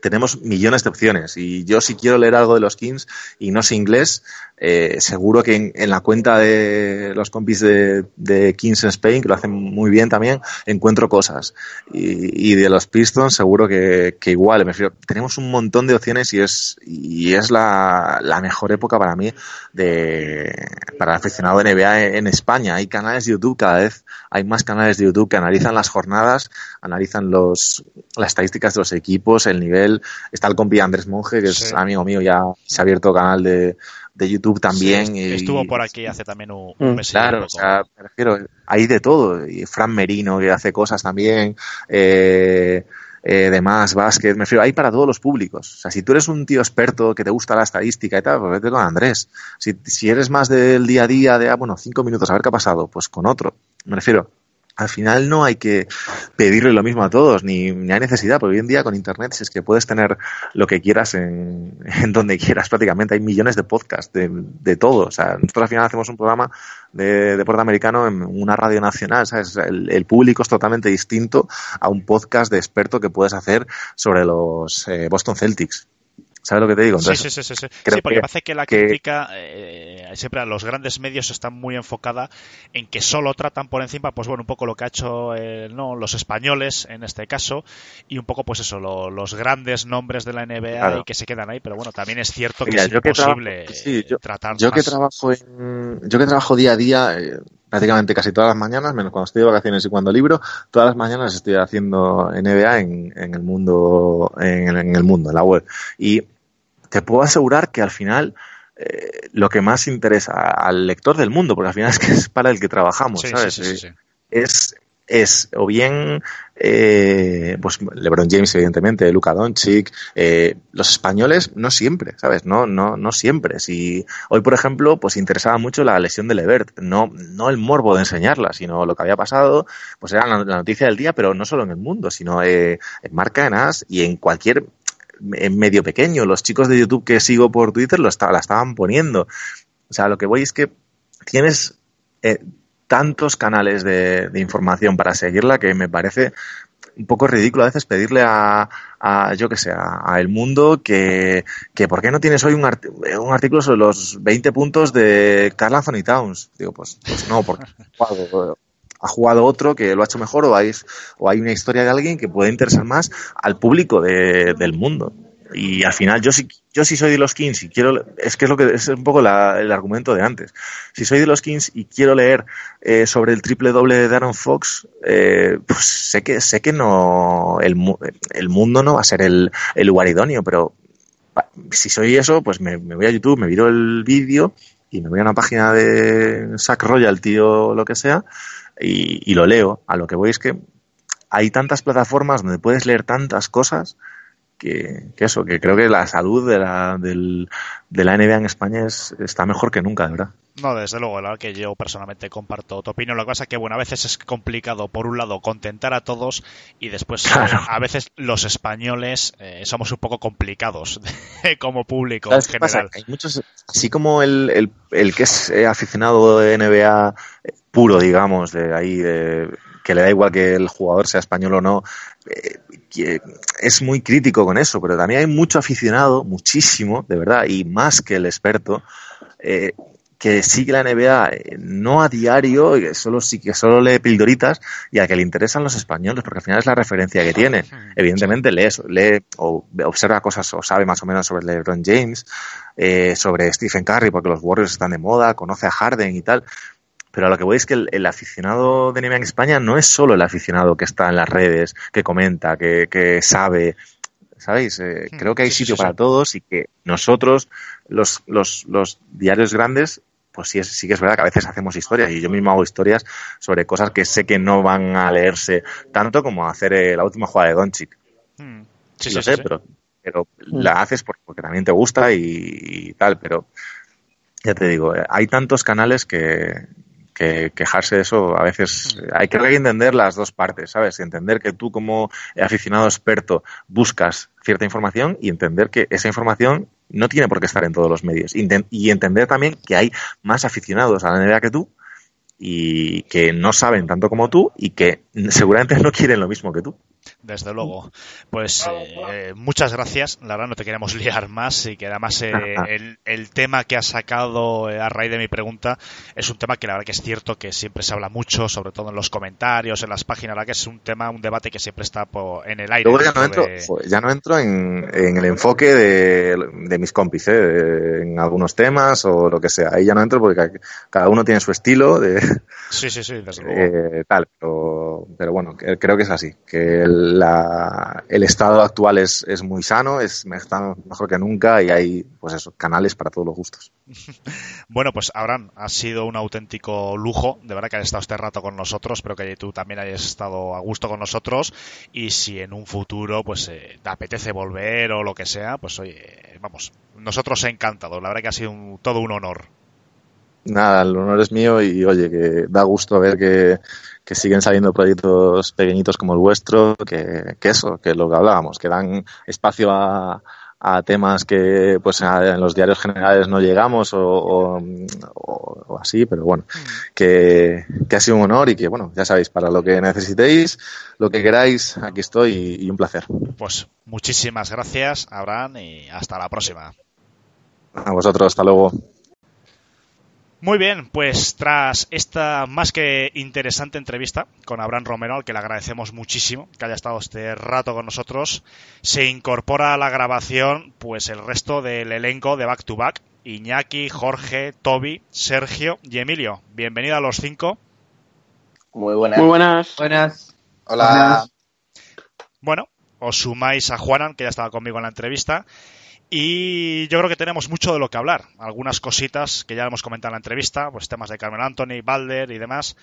tenemos millones de opciones y yo si quiero leer algo de los Kings y no sé inglés, eh, seguro que en, en, la cuenta de los compis de, de, Kings Spain, que lo hacen muy bien también, encuentro cosas. Y, y de los Pistons seguro que, que igual, me refiero, tenemos un montón de opciones y es, y es la, la mejor época para mí de, para el aficionado de NBA en, en España. Hay canales de YouTube cada vez, hay más canales de YouTube que analizan las jornadas, analizan los, las estadísticas de los equipos, el nivel, está el compi Andrés Monge, que es amigo mío, ya se ha abierto canal de, de YouTube también. Sí, y- estuvo por aquí hace también un, un Mm, mes y Claro, o sea, me refiero, hay de todo. Y Fran Merino, que hace cosas también, eh, eh, demás, básquet, me refiero, hay para todos los públicos. O sea, si tú eres un tío experto que te gusta la estadística y tal, pues vete con Andrés. Si, si eres más del día a día, de, ah, bueno, cinco minutos, a ver qué ha pasado, pues con otro. Me refiero, al final no hay que pedirle lo mismo a todos, ni, ni hay necesidad, porque hoy en día con Internet si es que puedes tener lo que quieras en, en donde quieras prácticamente. Hay millones de podcasts de, de todo. O sea, nosotros al final hacemos un programa de deporte americano en una radio nacional, ¿sabes? El, el público es totalmente distinto a un podcast de experto que puedes hacer sobre los eh, Boston Celtics. ¿Sabes lo que te digo? Entonces, sí, sí, sí, sí. creo Sí, porque que- parece que la que- crítica eh, siempre a los grandes medios está muy enfocada en que solo tratan por encima, pues bueno, un poco lo que ha hecho eh, no los españoles en este caso y un poco pues eso, lo- los grandes nombres de la NBA Claro. y que se quedan ahí, pero bueno, también es cierto que es imposible trabajo- sí, yo- tratar Yo que trabajo en, yo que trabajo día a día, eh, prácticamente casi todas las mañanas, menos cuando estoy de vacaciones y cuando libro, todas las mañanas estoy haciendo NBA en, en el mundo, en, en el mundo, en la web. Y te puedo asegurar que al final eh, lo que más interesa al lector del mundo, porque al final es que es para el que trabajamos, Sí, ¿sabes? sí, sí, es es o bien eh, pues LeBron James evidentemente Luka Doncic eh, los españoles no siempre sabes no no no siempre. Si hoy por ejemplo pues interesaba mucho la lesión de Levert no no el morbo de enseñarla sino lo que había pasado pues era la, la noticia del día pero no solo en el mundo sino eh, en marca en as y en cualquier medio pequeño los chicos de YouTube que sigo por Twitter lo está- la estaban poniendo o sea lo que voy es que tienes eh, tantos canales de, información para seguirla que me parece un poco ridículo a veces pedirle a, a yo que sé, a, a El Mundo que, que ¿por qué no tienes hoy un, art- un artículo sobre los 20 puntos de Carl Anthony Towns? Digo, pues, pues no, porque ha jugado, otro que lo ha hecho mejor o hay, o hay una historia de alguien que puede interesar más al público de- del mundo. Y al final yo sí, yo sí soy de los Kings y quiero, es que es lo que es un poco la- el argumento de antes. Si soy de los Kings y quiero leer eh, sobre el triple doble de Darren Fox, eh, pues sé que sé que no el, el mundo no va a ser el, el lugar idóneo, pero si soy eso, pues me, voy a YouTube, me miro el vídeo y me voy a una página de Sack Royalty o lo que sea y, y lo leo. A lo que voy es que hay tantas plataformas donde puedes leer tantas cosas que, que eso, que creo que la salud de la, del, de la NBA en España es, está mejor que nunca, de verdad. No, desde luego, la verdad que yo personalmente comparto tu opinión. Lo que pasa es que, bueno, a veces es complicado, por un lado, contentar a todos y después, Claro. a veces los españoles eh, somos un poco complicados como público en general. Hay muchos, así como el, el, el que es eh, aficionado de NBA eh, puro, digamos, de ahí, de, que le da igual que el jugador sea español o no, eh, que es muy crítico con eso, pero también hay mucho aficionado, muchísimo, de verdad, y más que el experto, eh, que sigue la NBA eh, no a diario, y que solo sí que solo lee pildoritas y a que le interesan los españoles, porque al final es la referencia que tiene. Evidentemente lee, lee o observa cosas o sabe más o menos sobre LeBron James, eh, sobre Stephen Curry, porque los Warriors están de moda, conoce a Harden y tal. Pero a lo que voy es que el, el aficionado de NBA en España no es solo el aficionado que está en las redes, que comenta, que, que sabe, ¿sabéis? Eh, Hmm, creo que hay sitio para todos y que nosotros, los, los, los diarios grandes, pues sí, es, sí que es verdad que a veces hacemos historias y yo mismo hago historias sobre cosas que sé que no van a leerse tanto como hacer eh, la última jugada de Doncic. Mm. Sí, lo sí, sé, sí, pero, pero la haces por- porque también te gusta y, y tal, pero ya te digo, eh, hay tantos canales que, que quejarse de eso a veces eh, hay que entender las dos partes, ¿sabes? Entender que tú como aficionado experto buscas cierta información y entender que esa información no tiene por qué estar en todos los medios. Y entender también que hay más aficionados a la NBA que tú y que no saben tanto como tú y que seguramente no quieren lo mismo que tú. Desde luego. Pues eh, muchas gracias. La verdad no te queremos liar más y que además eh, el, el tema que has sacado eh, a raíz de mi pregunta es un tema que la verdad que es cierto que siempre se habla mucho, sobre todo en los comentarios, en las páginas, la verdad que es un tema, un debate que siempre está po- en el aire. Luego ya no entro, de- ya no entro en, en el enfoque de, de mis compis, ¿eh? En algunos temas o lo que sea. Ahí ya no entro porque ca- cada uno tiene su estilo de, Sí, sí, sí, desde luego. eh, tal, pero, pero bueno, creo que es así, que la- el estado actual es, es muy sano, es está mejor que nunca y hay, pues eso, canales para todos los gustos. Bueno, pues Abraham, ha sido un auténtico lujo, de verdad que has estado este rato con nosotros, espero que tú también hayas estado a gusto con nosotros y si en un futuro pues eh, te apetece volver o lo que sea, pues oye, vamos, nosotros encantados, la verdad que ha sido un- todo un honor. Nada, el honor es mío y oye, que da gusto ver que, que siguen saliendo proyectos pequeñitos como el vuestro, que, que eso, que lo que hablábamos, que dan espacio a, a temas que pues a- en los diarios generales no llegamos o, o- o- o así, pero bueno, que, que ha sido un honor y que bueno, ya sabéis, para lo que necesitéis, lo que queráis, aquí estoy y, y un placer. Pues muchísimas gracias, Abraham, y hasta la próxima. A vosotros, hasta luego. Muy bien, pues tras esta más que interesante entrevista con Abraham Romero, al que le agradecemos muchísimo que haya estado este rato con nosotros, se incorpora a la grabación pues el resto del elenco de Back to Back, Iñaki, Jorge, Toby, Sergio y Emilio. Bienvenido a los cinco. Muy buenas. Muy buenas. Buenas. Hola. Bueno, os sumáis a Juanan, que ya estaba conmigo en la entrevista. Y yo creo que tenemos mucho de lo que hablar. Algunas cositas que ya hemos comentado en la entrevista, pues temas de Carmen Anthony, Balder y demás.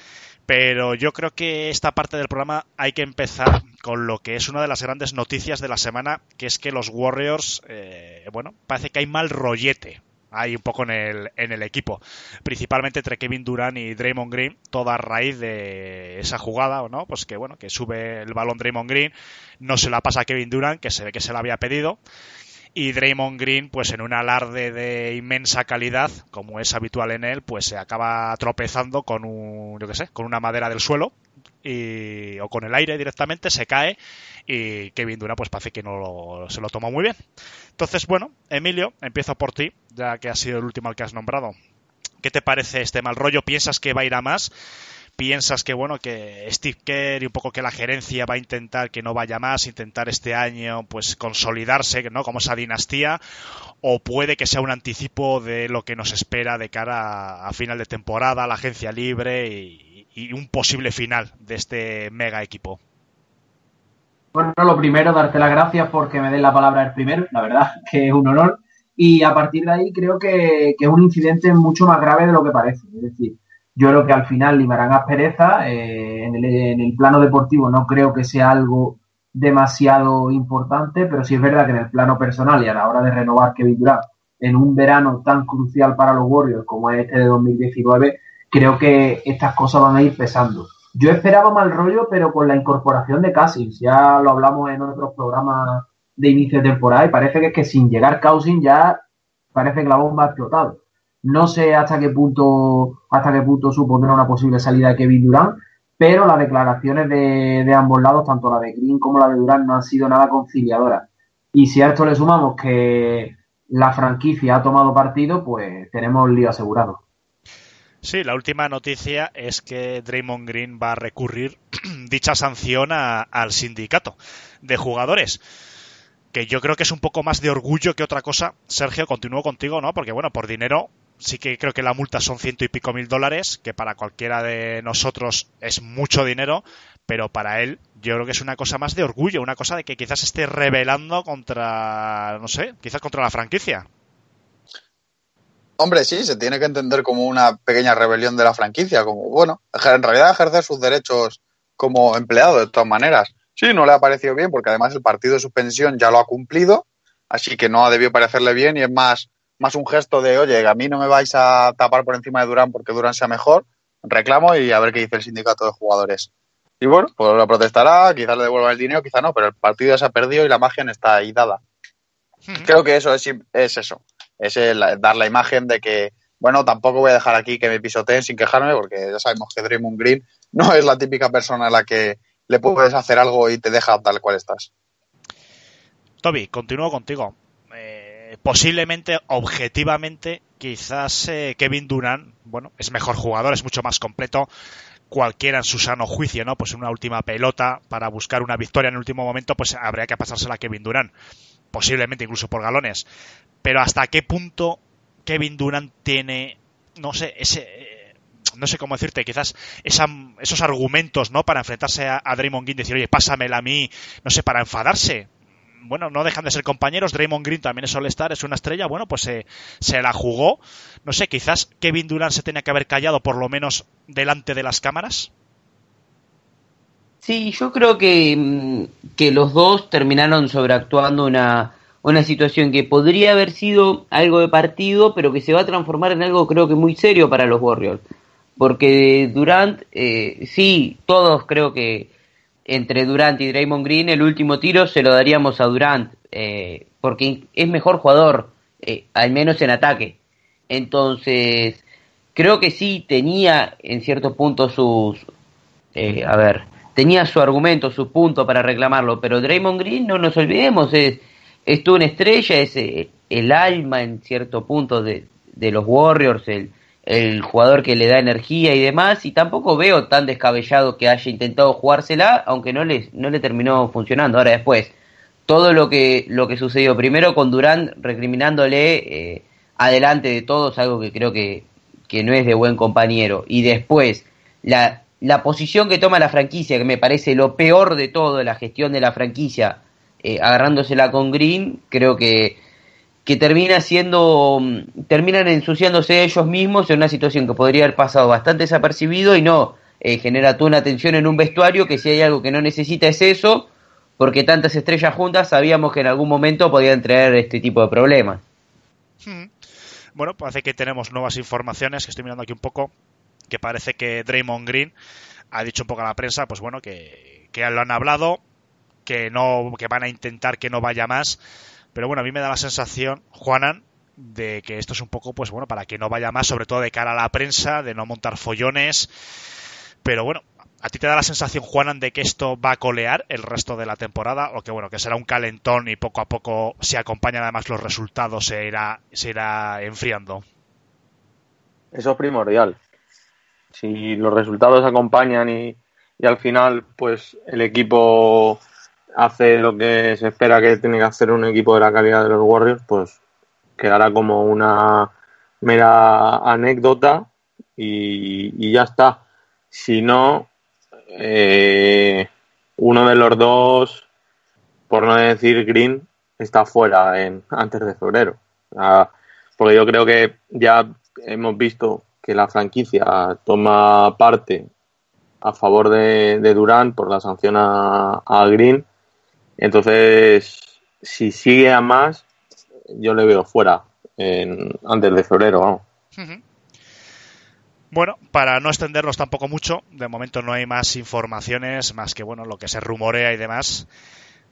Pero yo creo que esta parte del programa hay que empezar con lo que es una de las grandes noticias de la semana, que es que los Warriors, eh, bueno, parece que hay mal rollete ahí un poco en el, en el equipo. Principalmente entre Kevin Durant y Draymond Green, toda a raíz de esa jugada, ¿no? Pues que bueno, que sube el balón Draymond Green, no se la pasa a Kevin Durant, que se ve que se la había pedido. Y Draymond Green, pues en un alarde de inmensa calidad, como es habitual en él, pues se acaba tropezando con un, yo qué sé, con una madera del suelo y, o con el aire directamente, se cae y Kevin Durant pues parece que no lo- se lo tomó muy bien. Entonces, bueno, Emilio, empiezo por ti, ya que has sido el último al que has nombrado. ¿Qué te parece este mal rollo? ¿Piensas que va a ir a más? ¿Piensas que bueno que Steve Kerr y un poco que la gerencia va a intentar que no vaya más, intentar este año pues consolidarse, ¿no? Como esa dinastía, o puede que sea un anticipo de lo que nos espera de cara a, final de temporada, la agencia libre y, un posible final de este mega equipo. Bueno, lo primero, darte las gracias porque me den la palabra el primero, la verdad que es un honor. Y a partir de ahí creo que, que es un incidente mucho más grave de lo que parece. Es decir, yo creo que al final limarán aspereza. Eh, en, el, en el plano deportivo no creo que sea algo demasiado importante, pero sí es verdad que en el plano personal y a la hora de renovar Kevin Durant en un verano tan crucial para los Warriors como es este de 2019, creo que estas cosas van a ir pesando. Yo esperaba mal rollo, pero con la incorporación de Cousins, ya lo hablamos en otros programas de inicio de temporada y parece que sin llegar Cousins ya parece que la bomba ha explotado. No sé hasta qué punto hasta qué punto supondrá una posible salida de Kevin Durant, pero las declaraciones de, ambos lados, tanto la de Green como la de Durant, no han sido nada conciliadoras. Y si a esto le sumamos que la franquicia ha tomado partido, pues tenemos lío asegurado. Sí, la última noticia es que Draymond Green va a recurrir dicha sanción al sindicato de jugadores. Que yo creo que es un poco más de orgullo que otra cosa. Sergio, continúo contigo, ¿no? Porque bueno, por dinero sí que creo que la multa son ciento y pico mil dólares, que para cualquiera de nosotros es mucho dinero, pero para él yo creo que es una cosa más de orgullo, una cosa de que quizás esté rebelando contra, no sé, quizás contra la franquicia. Hombre, sí, se tiene que entender como una pequeña rebelión de la franquicia, como, bueno, en realidad ejercer sus derechos como empleado de todas maneras. Sí, no le ha parecido bien porque además el partido de suspensión ya lo ha cumplido, así que no ha debido parecerle bien y es más, más un gesto de, oye, a mí no me vais a tapar por encima de Durán porque Durán sea mejor, reclamo y a ver qué dice el sindicato de jugadores. Y bueno, pues lo protestará, quizás le devuelvan el dinero, quizá no, pero el partido ya se ha perdido y la magia está ahí dada. Creo que eso es, es eso, es el dar la imagen de que, bueno, tampoco voy a dejar aquí que me pisoteen sin quejarme, porque ya sabemos que Draymond Green no es la típica persona a la que le puedes hacer algo y te deja tal cual estás. Toby, continúo contigo. Eh, posiblemente, objetivamente, quizás eh, Kevin Durant, bueno, es mejor jugador, es mucho más completo. Cualquiera en su sano juicio, ¿no? Pues una última pelota para buscar una victoria en el último momento, pues habría que pasársela a Kevin Durant. Posiblemente incluso por galones. Pero hasta qué punto Kevin Durant tiene, no sé, ese, eh, no sé cómo decirte, quizás esa, esos argumentos, ¿no? Para enfrentarse a, a Draymond Green, decir, oye, pásamela a mí, no sé, para enfadarse. Bueno, no dejan de ser compañeros. Draymond Green también es All-Star, es una estrella. Bueno, pues se, se la jugó. No sé, quizás Kevin Durant se tenía que haber callado por lo menos delante de las cámaras. Sí, yo creo que, mm, que los dos terminaron sobreactuando una, una situación que podría haber sido algo de partido, pero que se va a transformar en algo creo que muy serio para los Warriors. Porque Durant, eh, sí, todos creo que entre Durant y Draymond Green el último tiro se lo daríamos a Durant, eh, porque es mejor jugador, eh, al menos en ataque. Entonces, creo que sí tenía en cierto punto sus, eh, a ver, tenía su argumento, su punto para reclamarlo, pero Draymond Green, no nos olvidemos, es, es una estrella, es eh, el alma en cierto punto de, de los Warriors, el, el jugador que le da energía y demás, y tampoco veo tan descabellado que haya intentado jugársela, aunque no le, no le terminó funcionando. Ahora después, todo lo que, lo que sucedió primero con Durán recriminándole eh, adelante de todos, algo que creo que, que no es de buen compañero, y después la, la posición que toma la franquicia, que me parece lo peor de todo, la gestión de la franquicia, eh, agarrándosela con Green, creo que que termina siendo, terminan ensuciándose ellos mismos en una situación que podría haber pasado bastante desapercibido y no eh, genera tú una tensión en un vestuario que si hay algo que no necesita es eso, porque tantas estrellas juntas sabíamos que en algún momento podían traer este tipo de problemas. Hmm. Bueno, parece que tenemos nuevas informaciones, que estoy mirando aquí un poco, que parece que Draymond Green ha dicho un poco a la prensa, pues bueno, que, que lo han hablado, que no, que van a intentar que no vaya más, pero bueno, a mí me da la sensación, Juanan, de que esto es un poco, pues bueno, para que no vaya más, sobre todo de cara a la prensa, de no montar follones. Pero bueno, ¿a ti te da la sensación, Juanan, de que esto va a colear el resto de la temporada? O que bueno, que será un calentón y poco a poco, si acompañan además los resultados, se irá, se irá enfriando? Eso es primordial. Si los resultados acompañan y, y al final, pues el equipo hace lo que se espera que tiene que hacer un equipo de la calidad de los Warriors, pues quedará como una mera anécdota y, ya está. Si no, eh, uno de los dos, por no decir Green, está fuera en, antes de febrero. Porque yo creo que ya hemos visto que la franquicia toma parte a favor de, Durant por la sanción a Green entonces, si sigue a más, yo le veo fuera en, antes de febrero. Bueno, para no extendernos tampoco mucho, de momento no hay más informaciones, más que bueno lo que se rumorea y demás.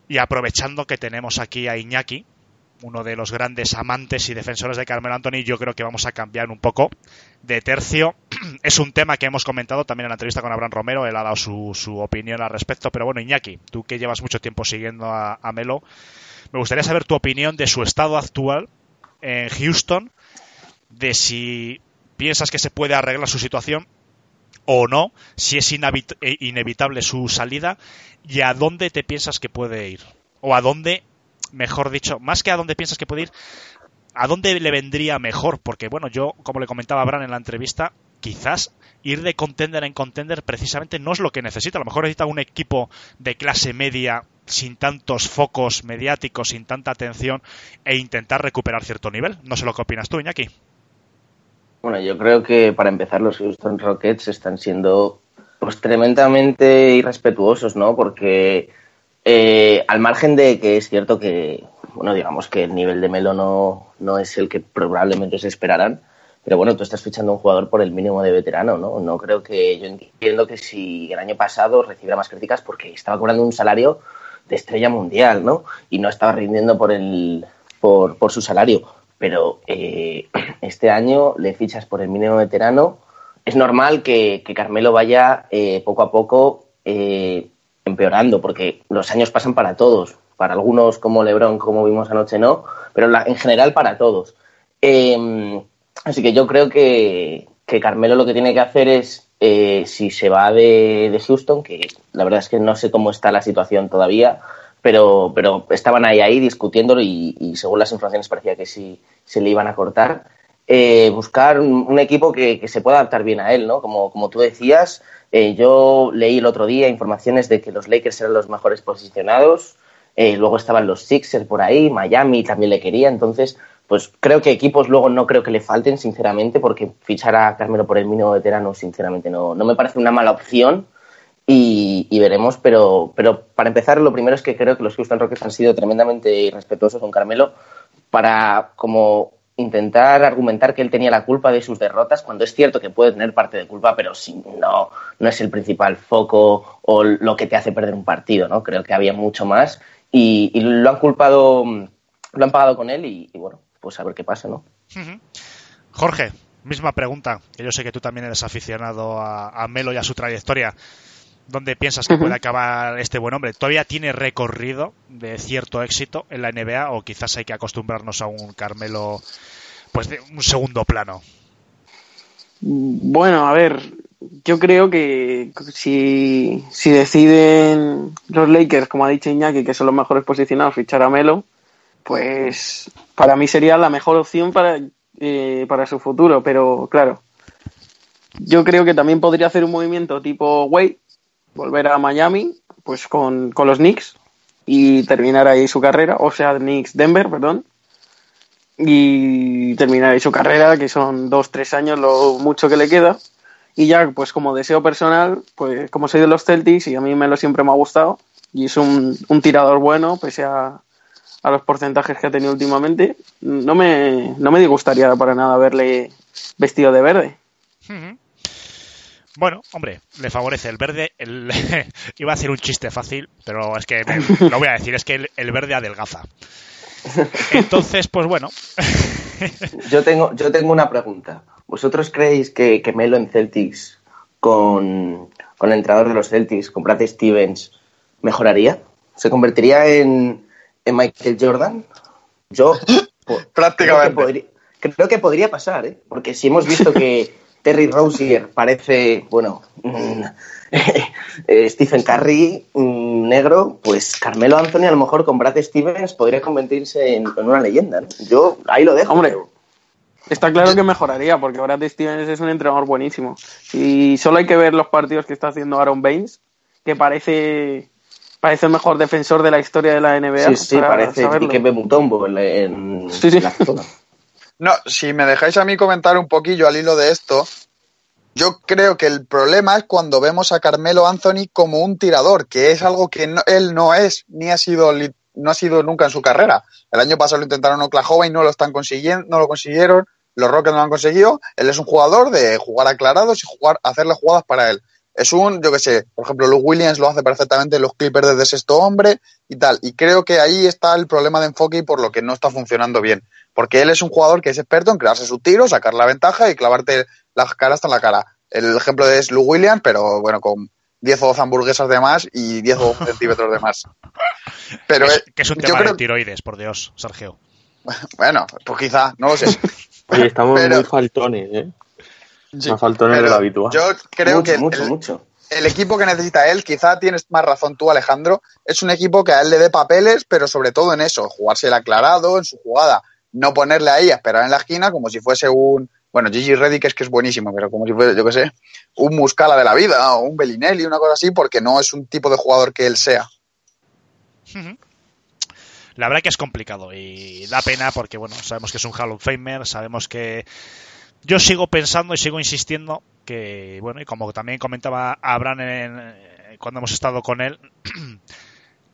Y aprovechando que tenemos aquí a Iñaki, uno de los grandes amantes y defensores de Carmelo Anthony, yo creo que vamos a cambiar un poco de tercio. Es un tema que hemos comentado también en la entrevista con Abraham Romero, él ha dado su, su opinión al respecto, pero bueno, Iñaki, tú que llevas mucho tiempo siguiendo a, a Melo, me gustaría saber tu opinión de su estado actual en Houston, de si piensas que se puede arreglar su situación o no, si es inevitable su salida y a dónde te piensas que puede ir o a dónde mejor dicho, más que a dónde piensas que puede ir, a dónde le vendría mejor, porque bueno, yo, como le comentaba a Bran en la entrevista, quizás ir de contender en contender precisamente no es lo que necesita. A lo mejor necesita un equipo de clase media sin tantos focos mediáticos, sin tanta atención e intentar recuperar cierto nivel. No sé lo que opinas tú, Iñaki. Bueno, yo creo que para empezar los Houston Rockets están siendo pues tremendamente irrespetuosos, ¿no? Porque eh, al margen de que es cierto que, bueno, digamos que el nivel de Melo no, no es el que probablemente se esperaran, pero bueno, tú estás fichando un jugador por el mínimo de veterano, ¿no? No creo que, yo entiendo que si el año pasado recibiera más críticas porque estaba cobrando un salario de estrella mundial, ¿no? Y no estaba rindiendo por, el, por, por su salario. Pero eh, este año le fichas por el mínimo veterano. Es normal que, que Carmelo vaya eh, poco a poco empeorando, porque los años pasan para todos. Para algunos, como Lebron, como vimos anoche, no, pero la, en general para todos. Eh, así que yo creo que, que, Carmelo lo que tiene que hacer es, eh, si se va de, de, Houston, que la verdad es que no sé cómo está la situación todavía, pero, pero estaban ahí, ahí discutiéndolo y, y según las informaciones parecía que sí se le iban a cortar. Eh, buscar un, equipo que, que se pueda adaptar bien a él, ¿no? Como, como tú decías, eh, yo leí el otro día informaciones de que los Lakers eran los mejores posicionados, eh, luego estaban los Sixers por ahí, Miami también le quería, entonces, pues creo que equipos luego no creo que le falten, sinceramente, porque fichar a Carmelo por el mínimo veterano, sinceramente, no, no me parece una mala opción. Y, y veremos, pero, pero para empezar, lo primero es que creo que los Houston Rockets han sido tremendamente irrespetuosos con Carmelo para como intentar argumentar que él tenía la culpa de sus derrotas, cuando es cierto que puede tener parte de culpa, pero si no, no es el principal foco o lo que te hace perder un partido, ¿no? Creo que había mucho más y, lo han culpado, lo han pagado con él y, bueno, pues a ver qué pasa, ¿no? Jorge, misma pregunta, que yo sé que tú también eres aficionado a Melo y a su trayectoria. ¿Dónde piensas que puede acabar este buen hombre? ¿Todavía tiene recorrido de cierto éxito en la NBA o quizás hay que acostumbrarnos a un Carmelo pues de un segundo plano? Bueno, a ver, yo creo que si, si deciden los Lakers, como ha dicho Iñaki, que son los mejores posicionados, fichar a Melo, pues para mí sería la mejor opción para, eh, para su futuro. Pero claro, yo creo que también podría hacer un movimiento tipo Wade, volver a Miami, pues con, con los Knicks y terminar ahí su carrera, o sea, Knicks Denver, perdón y terminar ahí su carrera, que son dos, tres años lo mucho que le queda. Y ya, pues como deseo personal, pues como soy de los Celtics y a mí Melo siempre me ha gustado y es un, un tirador bueno, pese a, a los porcentajes que ha tenido últimamente, no me, no me disgustaría para nada verle vestido de verde. Ujú. Bueno, hombre, le favorece el verde. El... Iba a hacer un chiste fácil, pero es que me- lo voy a decir, es que el, el verde adelgaza. Entonces, pues bueno, Yo tengo, yo tengo una pregunta. ¿Vosotros creéis que, que Melo en Celtics con, con el entrenador de los Celtics, con Brad Stevens, mejoraría? ¿Se convertiría en, en Michael Jordan? Yo Prácticamente. Creo que, podría, creo que podría pasar, ¿eh? Porque si hemos visto que Terry Rozier parece, bueno, mm, eh, Stephen Curry mm, negro, pues Carmelo Anthony a lo mejor con Brad Stevens podría convertirse en, en una leyenda, ¿no? Yo ahí lo dejo. Hombre, Está claro que mejoraría, porque Brad Stevens es un entrenador buenísimo. Y solo hay que ver los partidos que está haciendo Aaron Baines, que parece, parece el mejor defensor de la historia de la NBA. Sí, sí, parece Mutombo en, la- en Sí, sí. la zona. No, si me dejáis a mí comentar un poquillo al hilo de esto, yo creo que el problema es cuando vemos a Carmelo Anthony como un tirador, que es algo que no- él no es, ni ha sido, no ha sido nunca en su carrera. El año pasado lo intentaron en Oklahoma y no lo están consiguiendo, no lo consiguieron. Los Rockets no lo han conseguido. Él es un jugador de jugar aclarados y jugar, hacerle jugadas para él. Es un, yo qué sé, por ejemplo, Luke Williams lo hace perfectamente en los Clippers desde sexto hombre y tal. Y creo que ahí está el problema de enfoque y por lo que no está funcionando bien. Porque él es un jugador que es experto en crearse su tiro, sacar la ventaja y clavarte la cara hasta en la cara. El ejemplo es Luke Williams, pero bueno, con 10 o 12 hamburguesas de más y 10 o 12 centímetros de más. Pero que es, que es un tema creo- de tiroides, por Dios, Sergio. bueno, pues quizá, no lo sé. Oye, estamos Pero- muy faltones, ¿eh? Sí, faltones de pero lo habitual. Yo creo mucho, que mucho, el, mucho. el equipo que necesita él, quizá tienes más razón tú, Alejandro, es un equipo que a él le dé papeles, pero sobre todo en eso, jugarse el aclarado en su jugada, no ponerle ahí a esperar en la esquina como si fuese un, bueno, Gigi Reddick es que es buenísimo, pero como si fuese, yo qué sé, un Muscala de la vida o un Bellinelli, una cosa así, porque no es un tipo de jugador que él sea. La verdad que es complicado y da pena porque, bueno, sabemos que es un Hall of Famer, sabemos que yo sigo pensando y sigo insistiendo que, bueno, y como también comentaba Abraham en- eh, cuando hemos estado con él,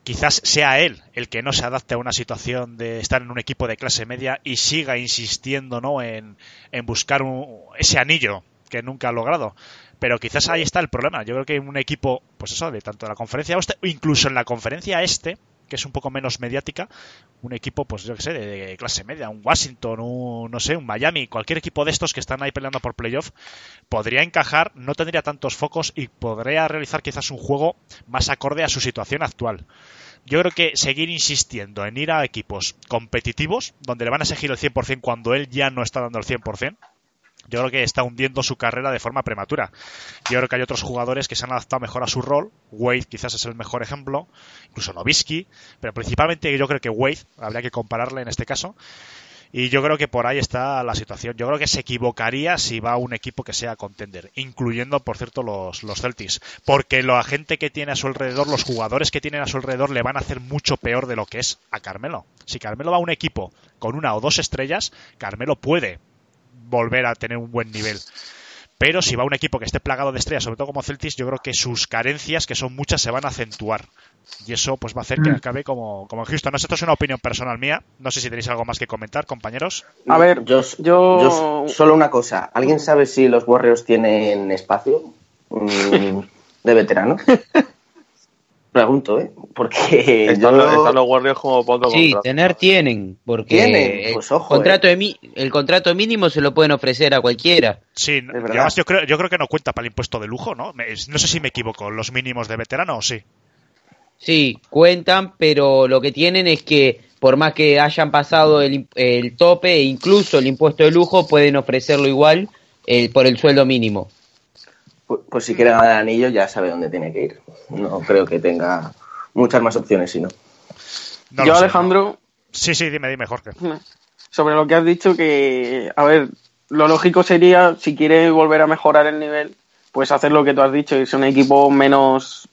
quizás sea él el que no se adapte a una situación de estar en un equipo de clase media y siga insistiendo, ¿no?, en, en buscar un- ese anillo que nunca ha logrado. Pero quizás ahí está el problema. Yo creo que un equipo, pues eso, de tanto de la conferencia oeste, incluso en la conferencia este, que es un poco menos mediática, un equipo, pues yo que sé, de, de clase media, un Washington, un, no sé, un Miami, cualquier equipo de estos que están ahí peleando por playoff, podría encajar, no tendría tantos focos y podría realizar quizás un juego más acorde a su situación actual. Yo creo que seguir insistiendo en ir a equipos competitivos, donde le van a exigir el 100% cuando él ya no está dando el 100%, yo creo que está hundiendo su carrera de forma prematura. Yo creo que hay otros jugadores que se han adaptado mejor a su rol. Wade quizás es el mejor ejemplo, incluso Novisky, pero principalmente yo creo que Wade, habría que compararle en este caso. Y yo creo que por ahí está la situación. Yo creo que se equivocaría si va a un equipo que sea contender, incluyendo, por cierto, los, los Celtics. Porque la gente que tiene a su alrededor, los jugadores que tienen a su alrededor, le van a hacer mucho peor de lo que es a Carmelo. Si Carmelo va a un equipo con una o dos estrellas, Carmelo puede volver a tener un buen nivel. Pero si va a un equipo que esté plagado de estrellas, sobre todo como Celtics, yo creo que sus carencias, que son muchas, se van a acentuar. Y eso pues va a hacer que Mm. acabe como, como en Houston. No sé, esto es una opinión personal mía. No sé si tenéis algo más que comentar, compañeros. A ver, yo, yo- yo solo una cosa. ¿Alguien sabe si los Warriors tienen espacio mm, de veterano? Pregunto, ¿eh? Porque Están, yo... los- están los Warriors como poco Sí, contrato. tener tienen, porque Tienen, el, pues ojo, contrato de mi- el contrato mínimo se lo pueden ofrecer a cualquiera. Sí, además yo creo, yo creo que no cuenta para el impuesto de lujo, ¿no? Me- no sé si me equivoco. ¿Los mínimos de veterano o sí? Sí, cuentan, pero lo que tienen es que por más que hayan pasado el, el tope e incluso el impuesto de lujo, pueden ofrecerlo igual eh, por el sueldo mínimo. Pues, pues si quiere ganar el anillo ya sabe dónde tiene que ir. No creo que tenga muchas más opciones, si no. Yo, lo sé. Alejandro, Sí, sí, dime, dime, Jorge. sobre lo que has dicho, que, a ver, lo lógico sería, si quiere volver a mejorar el nivel, pues hacer lo que tú has dicho, irse a un equipo menos,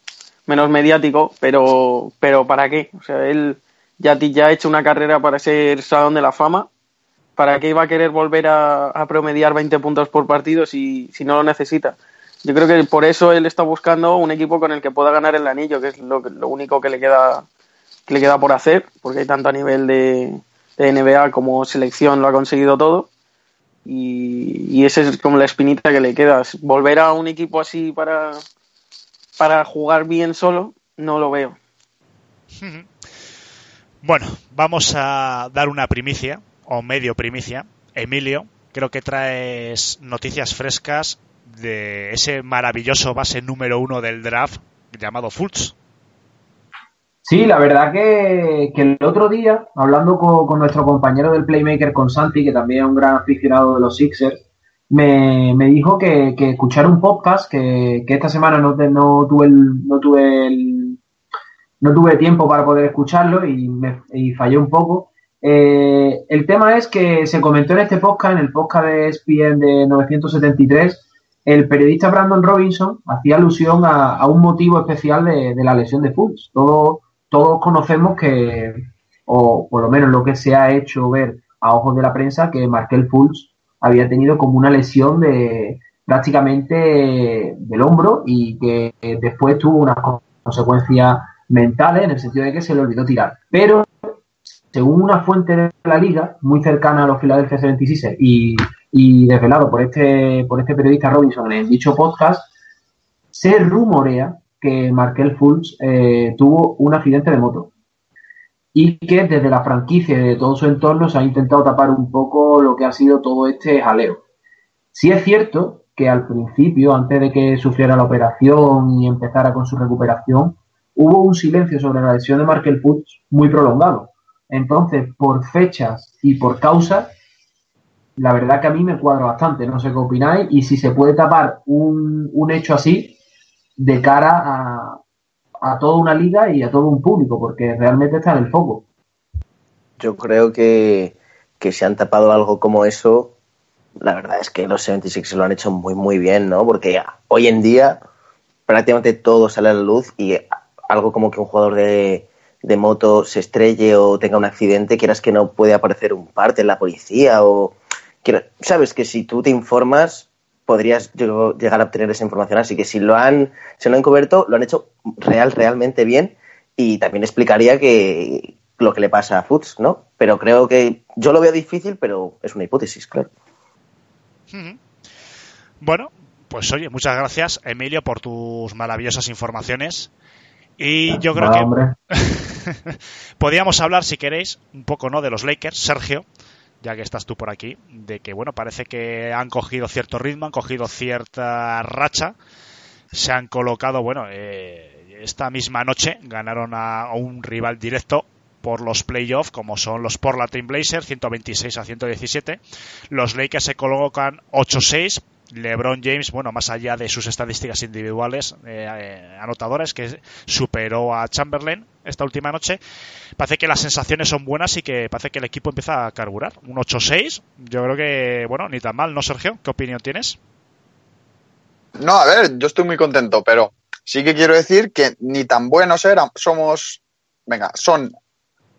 menos mediático, pero, pero ¿para qué? O sea, él ya, ya ha hecho una carrera para ser Salón de la Fama. ¿Para qué iba a querer volver a, a promediar 20 puntos por partido si, si no lo necesita? Yo creo que por eso él está buscando un equipo con el que pueda ganar el anillo, que es lo, lo único que le queda que le queda por hacer, porque hay tanto a nivel de, de NBA como selección lo ha conseguido todo. Y, y esa es como la espinita que le queda. Volver a un equipo así para, para jugar bien solo, no lo veo. Bueno, vamos a dar una primicia, o medio primicia. Emilio, creo que traes noticias frescas de ese maravilloso base número uno del draft llamado Fultz. Sí, la verdad que, que el otro día, hablando con, nuestro compañero del Playmaker, con Santi, que también es un gran aficionado de los Sixers, me, me dijo que, que escuchar un podcast, que, que esta semana no, tuve el, no tuve el, no tuve tiempo para poder escucharlo y, me, y fallé un poco. Eh, el tema es que se comentó en este podcast, en el podcast de ESPN de 973, el periodista Brandon Robinson hacía alusión a, un motivo especial de, la lesión de Fultz. Todos, todos conocemos que, o por lo menos lo que se ha hecho ver a ojos de la prensa, que Markel Fultz había tenido como una lesión de prácticamente del hombro y que eh, después tuvo unas co- consecuencias mentales en el sentido de que se le olvidó tirar. Pero según una fuente de la liga, muy cercana a los Philadelphia 76 y, y desvelado por este, por este periodista Robinson en dicho podcast, se rumorea que Markel Fultz eh, tuvo un accidente de moto y que desde la franquicia y de todo su entorno se ha intentado tapar un poco lo que ha sido todo este jaleo. Sí es cierto que al principio, antes de que sufriera la operación y empezara con su recuperación, hubo un silencio sobre la lesión de Markel Fultz muy prolongado. Entonces, por fechas y por causas, la verdad que a mí me cuadra bastante. No sé qué opináis y si se puede tapar un, un hecho así de cara a, a toda una liga y a todo un público, porque realmente está en el foco. Yo creo que, que si han tapado algo como eso, la verdad es que los 76 lo han hecho muy, muy bien, ¿no? Porque hoy en día prácticamente todo sale a la luz y algo como que un jugador de, de moto se estrelle o tenga un accidente, quieras que no puede aparecer un parte en la policía o... Sabes que si tú te informas podrías lleg- llegar a obtener esa información, así que si lo han, si lo han cubierto, lo han hecho real, realmente bien y también explicaría que lo que le pasa a Fuchs, ¿no? Pero creo que yo lo veo difícil, pero es una hipótesis, claro. Bueno, pues oye, muchas gracias, Emilio, por tus maravillosas informaciones. Y yo creo que podríamos hablar, si queréis, un poco no de los Lakers, Sergio, ya que estás tú por aquí, de que bueno, parece que han cogido cierto ritmo, han cogido cierta racha, se han colocado, bueno, eh, esta misma noche ganaron a, un rival directo por los playoffs, como son los Portland Blazers, 126 a 117. Los Lakers se colocan 8-6, LeBron James, bueno, más allá de sus estadísticas individuales eh, eh, anotadoras, que superó a Chamberlain esta última noche, parece que las sensaciones son buenas y que parece que el equipo empieza a carburar. Un 8-6, yo creo que, bueno, ni tan mal, ¿no, Sergio? ¿Qué opinión tienes? No, a ver, yo estoy muy contento, pero sí que quiero decir que ni tan buenos eran, somos, venga, son,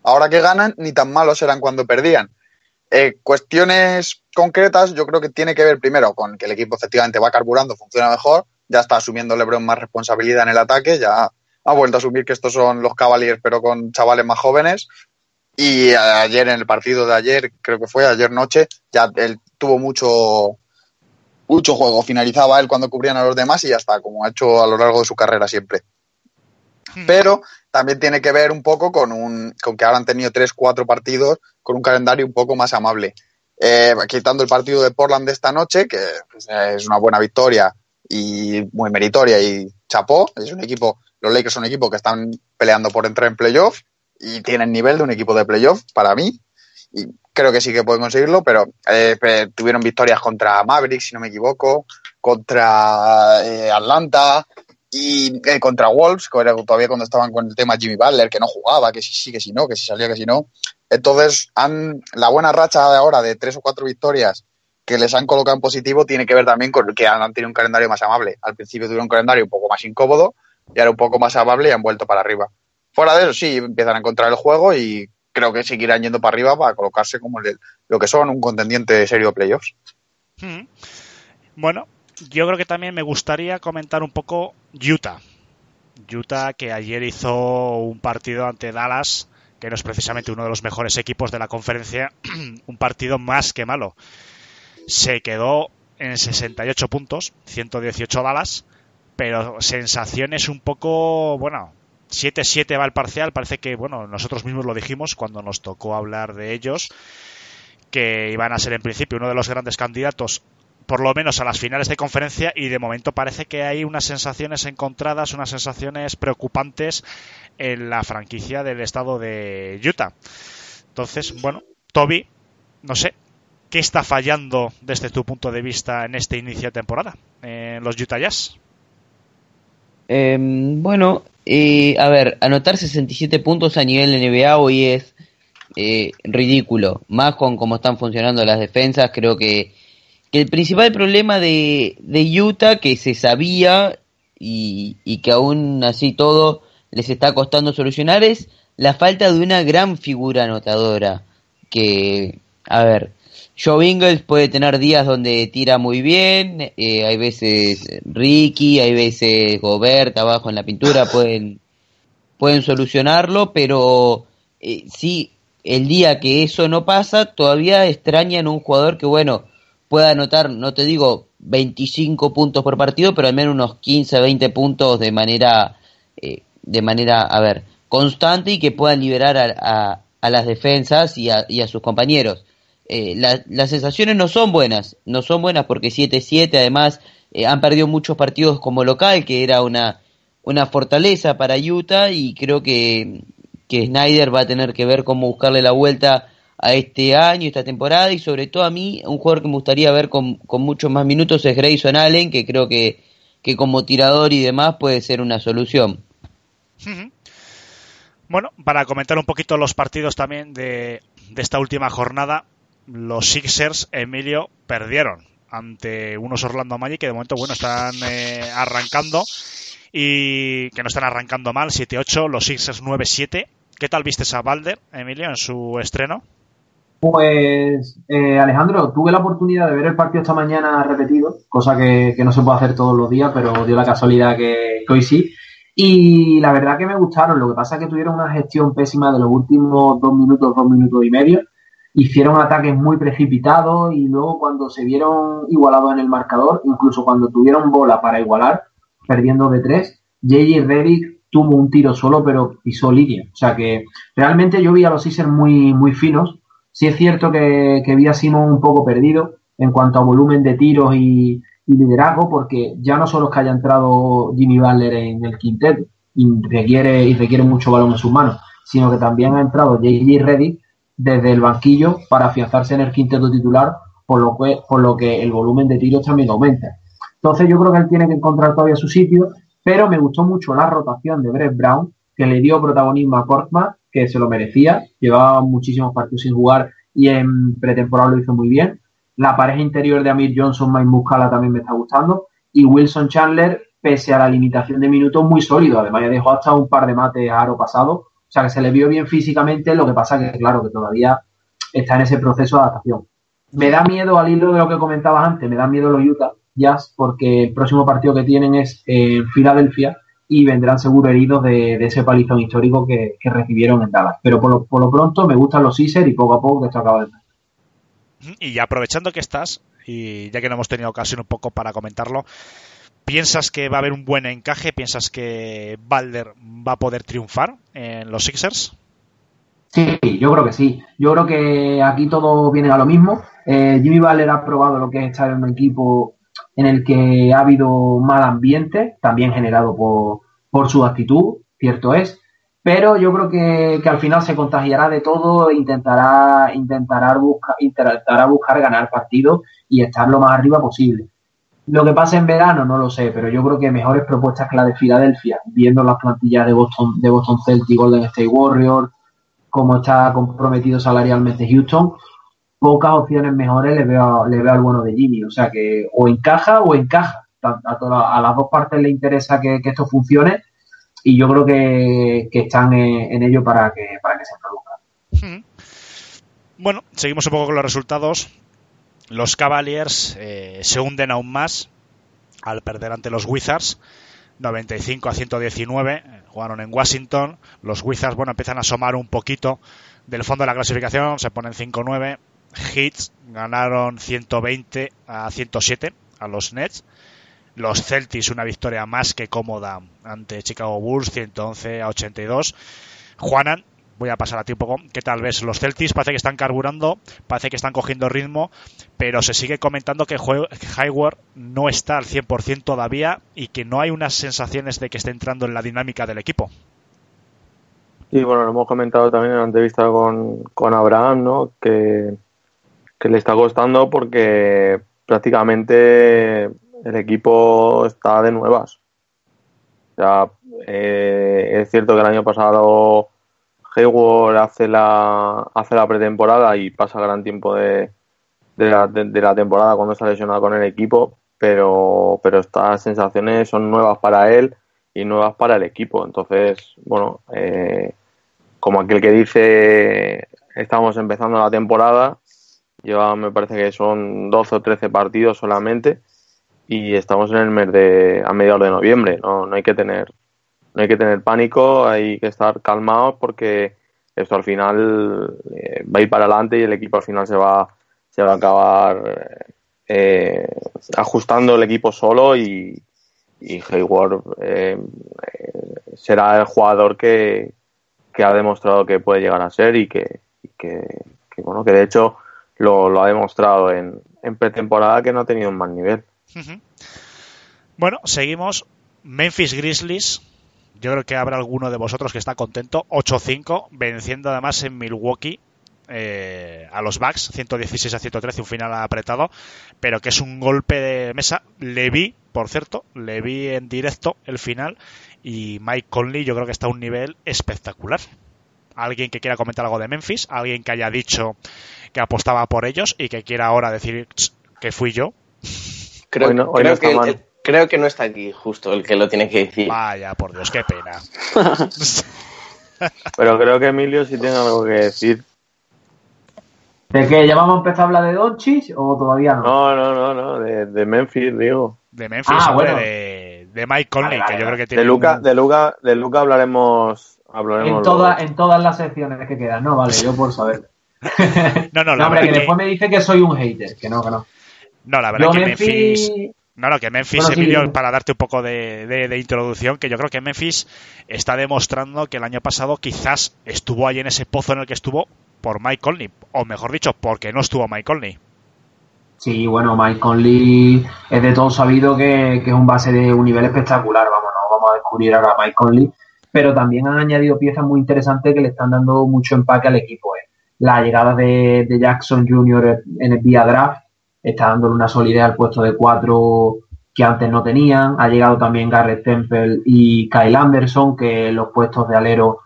ahora que ganan, ni tan malos eran cuando perdían. Eh, cuestiones concretas, yo creo que tiene que ver primero con que el equipo efectivamente va carburando, funciona mejor, ya está asumiendo LeBron más responsabilidad en el ataque, ya ha vuelto a asumir que estos son los Cavaliers, pero con chavales más jóvenes. Y ayer en el partido de ayer, creo que fue ayer noche, ya él tuvo mucho, mucho juego. Finalizaba él cuando cubrían a los demás y ya está, como ha hecho a lo largo de su carrera siempre. Pero también tiene que ver un poco con, un, con que ahora han tenido tres, cuatro partidos con un calendario un poco más amable. Eh, quitando el partido de Portland de esta noche, que pues, es una buena victoria y muy meritoria y chapó, es un equipo, los Lakers son un equipo que están peleando por entrar en playoff y tienen nivel de un equipo de playoff para mí y creo que sí que pueden conseguirlo, pero eh, tuvieron victorias contra Mavericks, si no me equivoco, contra eh, Atlanta y eh, contra Wolves, que era todavía cuando estaban con el tema Jimmy Butler, que no jugaba, que sí, sí, que sí, no, que si salía, que si no. Entonces, han, la buena racha de ahora de tres o cuatro victorias que les han colocado en positivo tiene que ver también con que han tenido un calendario más amable. Al principio tuvieron un calendario un poco más incómodo y ahora un poco más amable y han vuelto para arriba. Fuera de eso, sí, empiezan a encontrar el juego y creo que seguirán yendo para arriba para colocarse como el, lo que son un contendiente serio de playoffs. Hmm. Bueno, yo creo que también me gustaría comentar un poco Utah. Utah que ayer hizo un partido ante Dallas, que no es precisamente uno de los mejores equipos de la conferencia, un partido más que malo. Se quedó en 68 puntos, 118 Dallas, pero sensaciones un poco, bueno, 7-7 va el parcial, parece que, bueno, nosotros mismos lo dijimos cuando nos tocó hablar de ellos, que iban a ser en principio uno de los grandes candidatos por lo menos a las finales de conferencia y de momento parece que hay unas sensaciones encontradas, unas sensaciones preocupantes en la franquicia del estado de Utah. Entonces, bueno, Toby, no sé, ¿qué está fallando desde tu punto de vista en este inicio de temporada en los Utah Jazz? Eh, bueno, eh, a ver, anotar 67 puntos a nivel NBA hoy es eh, ridículo. Más con cómo están funcionando las defensas, creo que, que el principal problema de, de Utah, que se sabía y, y que aún así todo les está costando solucionar, es la falta de una gran figura anotadora. Que, a ver, Joe Ingles puede tener días donde tira muy bien, eh, hay veces Ricky, hay veces Gobert abajo en la pintura, pueden, pueden solucionarlo, pero eh, sí, el día que eso no pasa, todavía extrañan un jugador que, bueno, pueda anotar, no te digo 25 puntos por partido, pero al menos unos 15, 20 puntos de manera, eh, de manera, a ver, constante y que puedan liberar a, a, a las defensas y a, y a sus compañeros. Eh, la, las sensaciones no son buenas, no son buenas porque 7-7 además eh, han perdido muchos partidos como local, que era una, una fortaleza para Utah y creo que, que Snyder va a tener que ver cómo buscarle la vuelta a este año, esta temporada y sobre todo a mí un jugador que me gustaría ver con, con muchos más minutos es Grayson Allen, que creo que, que como tirador y demás puede ser una solución. Bueno, para comentar un poquito los partidos también de, de esta última jornada, los Sixers, Emilio, perdieron ante unos Orlando Magic que de momento, bueno, están eh, arrancando y que no están arrancando mal, 7-8, los Sixers 9-7. ¿Qué tal viste a Balder, Emilio, en su estreno? Pues, eh, Alejandro, tuve la oportunidad de ver el partido esta mañana repetido, cosa que, no se puede hacer todos los días, pero dio la casualidad que, hoy sí. Y la verdad que me gustaron, lo que pasa es que tuvieron una gestión pésima de los últimos dos minutos, dos minutos y medio hicieron ataques muy precipitados y luego cuando se vieron igualados en el marcador, incluso cuando tuvieron bola para igualar, perdiendo de tres, JJ Redick tuvo un tiro solo pero pisó línea. O sea que realmente yo vi a los Sixers muy, muy finos. Sí es cierto que, que vi a un poco perdido en cuanto a volumen de tiros y, liderazgo, porque ya no solo es que haya entrado Jimmy Butler en el quinteto y requiere, y requiere mucho balón en sus manos, sino que también ha entrado JJ Redick desde el banquillo para afianzarse en el quinteto titular por lo que, por lo que el volumen de tiros también aumenta. Entonces yo creo que él tiene que encontrar todavía su sitio, pero me gustó mucho la rotación de Brett Brown, que le dio protagonismo a Korkmaz, que se lo merecía, llevaba muchísimos partidos sin jugar y en pretemporada lo hizo muy bien. La pareja interior de Amir Johnson, Mike Muscala también me está gustando. Y Wilson Chandler, pese a la limitación de minutos, muy sólido. Además, ya dejó hasta un par de mates aro pasado. O sea, que se le vio bien físicamente, lo que pasa que, claro, que todavía está en ese proceso de adaptación. Me da miedo, al hilo de lo que comentabas antes, me da miedo los Utah Jazz, porque el próximo partido que tienen es en Filadelfia y vendrán seguro heridos de, de ese palizón histórico que, que, recibieron en Dallas. Pero por lo, por lo pronto me gustan los Caesar y poco a poco que esto acaba de Y aprovechando que estás, y ya que no hemos tenido ocasión un poco para comentarlo, ¿piensas que va a haber un buen encaje? ¿Piensas que Balder va a poder triunfar en los Sixers? Sí, yo creo que sí. Yo creo que aquí todo viene a lo mismo. Eh, Jimmy Butler ha probado lo que es estar en un equipo en el que ha habido mal ambiente, también generado por, por su actitud, cierto es, pero yo creo que, que, al final se contagiará de todo e intentará, intentará, buscar, intentará buscar ganar partidos y estar lo más arriba posible. Lo que pasa en verano no lo sé, pero yo creo que mejores propuestas que la de Filadelfia, viendo las plantillas de Boston, de Boston Celtics, Golden State Warriors, cómo está comprometido salarialmente Houston, pocas opciones mejores le veo, le veo al bueno de Jimmy. O sea que o encaja o encaja. A, a, a las dos partes le interesa que, que, esto funcione y yo creo que, que están en, en, ello para que, para que se produzca. Bueno, seguimos un poco con los resultados. Los Cavaliers eh, se hunden aún más al perder ante los Wizards. 95 a 119, jugaron en Washington. Los Wizards, bueno, empiezan a asomar un poquito del fondo de la clasificación, se ponen 5-9. Hits ganaron 120 a 107 a los Nets. Los Celtics una victoria más que cómoda ante Chicago Bulls 111 a 82. Juanan, voy a pasar a ti un poco, que tal vez los Celtics parece que están carburando, parece que están cogiendo ritmo, pero se sigue comentando que Hayward no está al 100% todavía y que no hay unas sensaciones de que esté entrando en la dinámica del equipo. Y bueno, lo hemos comentado también en la entrevista con, con Abraham, ¿no? Que, que le está costando porque prácticamente el equipo está de nuevas. Sea, eh, es cierto que el año pasado Hayward hace la, hace la pretemporada y pasa gran tiempo de, de, la, de la temporada cuando está lesionado con el equipo, pero, pero estas sensaciones son nuevas para él y nuevas para el equipo. Entonces, bueno, eh, como aquel que dice, estamos empezando la temporada, lleva, me parece que son 12 o 13 partidos solamente y estamos en el mes de, a mediados de noviembre, no, no hay que tener no hay que tener pánico, hay que estar calmados porque esto al final eh, va a ir para adelante y el equipo al final se va, se va a acabar eh, ajustando el equipo solo y, y Hayward eh, será el jugador que, que, ha demostrado que puede llegar a ser y y que, que bueno que de hecho lo, ha demostrado en, pretemporada que no ha tenido un mal nivel. Bueno, seguimos. Memphis Grizzlies. Yo creo que habrá alguno de vosotros que está contento. 8-5, venciendo además en Milwaukee eh, a los Bucks, 116 a 113, un final apretado, pero que es un golpe de mesa. Le vi, por cierto, le vi en directo el final y Mike Conley yo creo que está a un nivel espectacular. Alguien que quiera comentar algo de Memphis, alguien que haya dicho que apostaba por ellos y que quiera ahora decir que fui yo. Creo, no, creo no que el, creo que no está aquí justo el que lo tiene que decir. Vaya, por Dios, qué pena. Pero creo que Emilio sí tiene algo que decir. ¿De qué? ¿Ya vamos a empezar a hablar de Doncic o todavía no? No, no, no, no de, de Memphis, digo. De Memphis, ah, hombre, bueno. de, de, Mike Conley, vale, que yo creo que tiene. De Luca, un... de Luca, de Luca hablaremos, hablaremos en, toda, en todas las secciones que quedan, no, vale, yo por saber. no, no, no, hombre, que, que, después me dice que soy un hater, que no, que no. No, la verdad yo que Memphis... Memphis... No, no, que Memphis, bueno, Emilio, sí. para darte un poco de, de, de, introducción, que yo creo que Memphis está demostrando que el año pasado quizás estuvo ahí en ese pozo en el que estuvo por Mike Conley, o mejor dicho, porque no estuvo Mike Conley. Sí, bueno, Mike Conley es de todo sabido que, que, es un base de un nivel espectacular, vamos, no vamos a descubrir ahora a Mike Conley, pero también han añadido piezas muy interesantes que le están dando mucho empaque al equipo. Eh. La llegada de, Jackson Jr. en el vía draft, está dándole una solidez al puesto de cuatro que antes no tenían. Ha llegado también Garrett Temple y Kyle Anderson, que los puestos de alero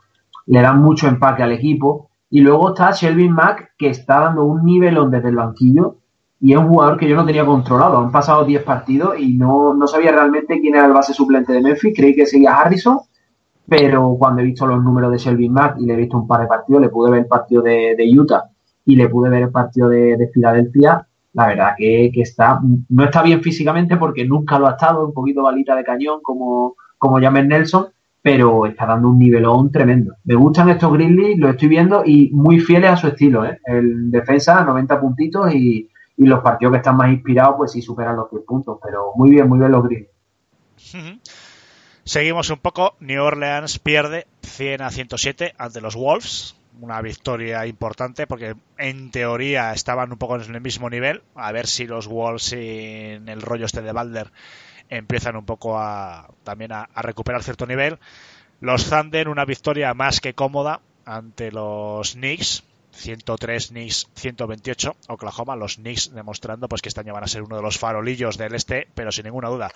le dan mucho empaque al equipo. Y luego está Shelvin Mack, que está dando un nivelón desde el banquillo y es un jugador que yo no tenía controlado. Han pasado 10 partidos y no, no sabía realmente quién era el base suplente de Memphis. Creí que seguía Harrison, pero cuando he visto los números de Shelvin Mack y le he visto un par de partidos, le pude ver el partido de, Utah y le pude ver el partido de, de Filadelfia. La verdad que, está, no está bien físicamente porque nunca lo ha estado, un poquito balita de cañón como, como James Nelson, pero está dando un nivelón tremendo. Me gustan estos Grizzlies, lo estoy viendo y muy fieles a su estilo. ¿eh? El defensa, 90 puntitos y, y los partidos que están más inspirados, pues sí superan los 10 puntos. Pero muy bien, muy bien los Grizzlies. Seguimos un poco. New Orleans pierde 100 a 107 ante los Wolves. Una victoria importante porque en teoría estaban un poco en el mismo nivel. A ver si los Wolves en el rollo este de Balder empiezan un poco a también a, a recuperar cierto nivel. Los Thunder, una victoria más que cómoda ante los Knicks, 103 Knicks 128 Oklahoma los Knicks demostrando pues que este año van a ser uno de los farolillos del este pero sin ninguna duda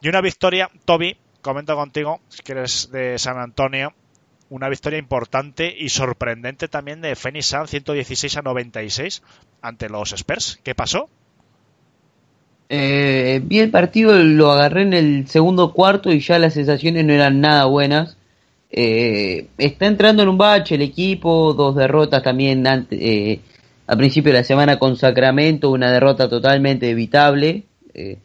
y una victoria Toby comento contigo que eres de San Antonio una victoria importante y sorprendente también de Phoenix Sun 116 a 96 ante los Spurs ¿qué pasó? Eh, vi el partido, lo agarré en el segundo cuarto y ya las sensaciones no eran nada buenas. Eh, está entrando en un bache el equipo, dos derrotas también eh, a principio de la semana con Sacramento, una derrota totalmente evitable. Eh,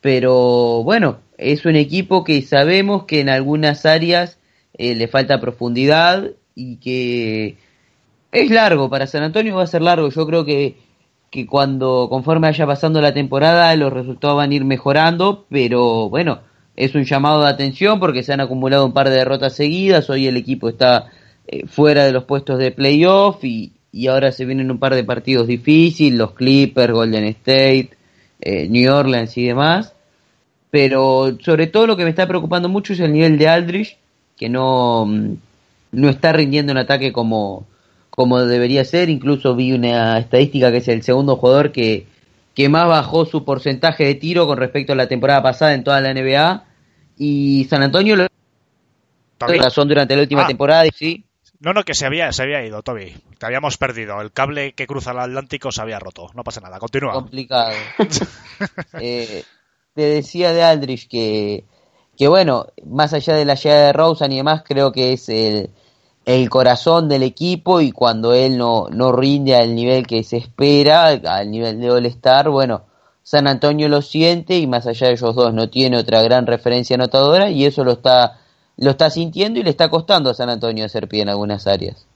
pero bueno, es un equipo que sabemos que en algunas áreas eh, le falta profundidad y que es largo, para San Antonio va a ser largo. Yo creo que, que cuando conforme vaya pasando la temporada los resultados van a ir mejorando, pero bueno es un llamado de atención porque se han acumulado un par de derrotas seguidas, hoy el equipo está eh, fuera de los puestos de playoff y, y, ahora se vienen un par de partidos difíciles, los Clippers, Golden State, eh, New Orleans y demás, pero sobre todo lo que me está preocupando mucho es el nivel de Aldrich, que no, no está rindiendo un ataque como, como debería ser, incluso vi una estadística que es el segundo jugador que, que más bajó su porcentaje de tiro con respecto a la temporada pasada en toda la NBA y San Antonio lo razón durante la última ah. temporada y sí. No, no, que se había, se había ido, Toby. Te habíamos perdido. El cable que cruza el Atlántico se había roto. No pasa nada. Continúa. Complicado. eh, te decía de Aldrich que, que, bueno, más allá de la llegada de Rosen y demás, creo que es el, el corazón del equipo y cuando él no, no rinde al nivel que se espera, al nivel de All-Star, bueno, San Antonio lo siente y más allá de ellos dos no tiene otra gran referencia anotadora y eso lo está lo está sintiendo y le está costando a San Antonio hacer pie en algunas áreas.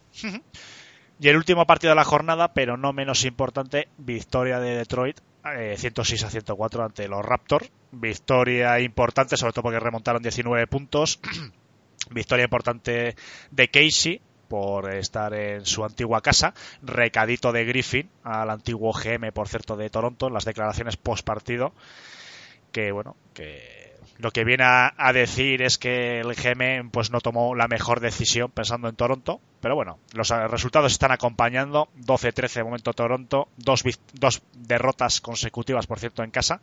Y el último partido de la jornada, pero no menos importante, victoria de Detroit, eh, 106 a 104 ante los Raptors. Victoria importante, sobre todo porque remontaron 19 puntos. victoria importante de Casey, por estar en su antigua casa. Recadito de Griffin al antiguo GM, por cierto, de Toronto, en las declaraciones post partido. Que bueno, que lo que viene a, a, decir es que el GM pues no tomó la mejor decisión pensando en Toronto. Pero bueno, los resultados están acompañando. 12-13 de momento Toronto. Dos, dos derrotas consecutivas, por cierto, en casa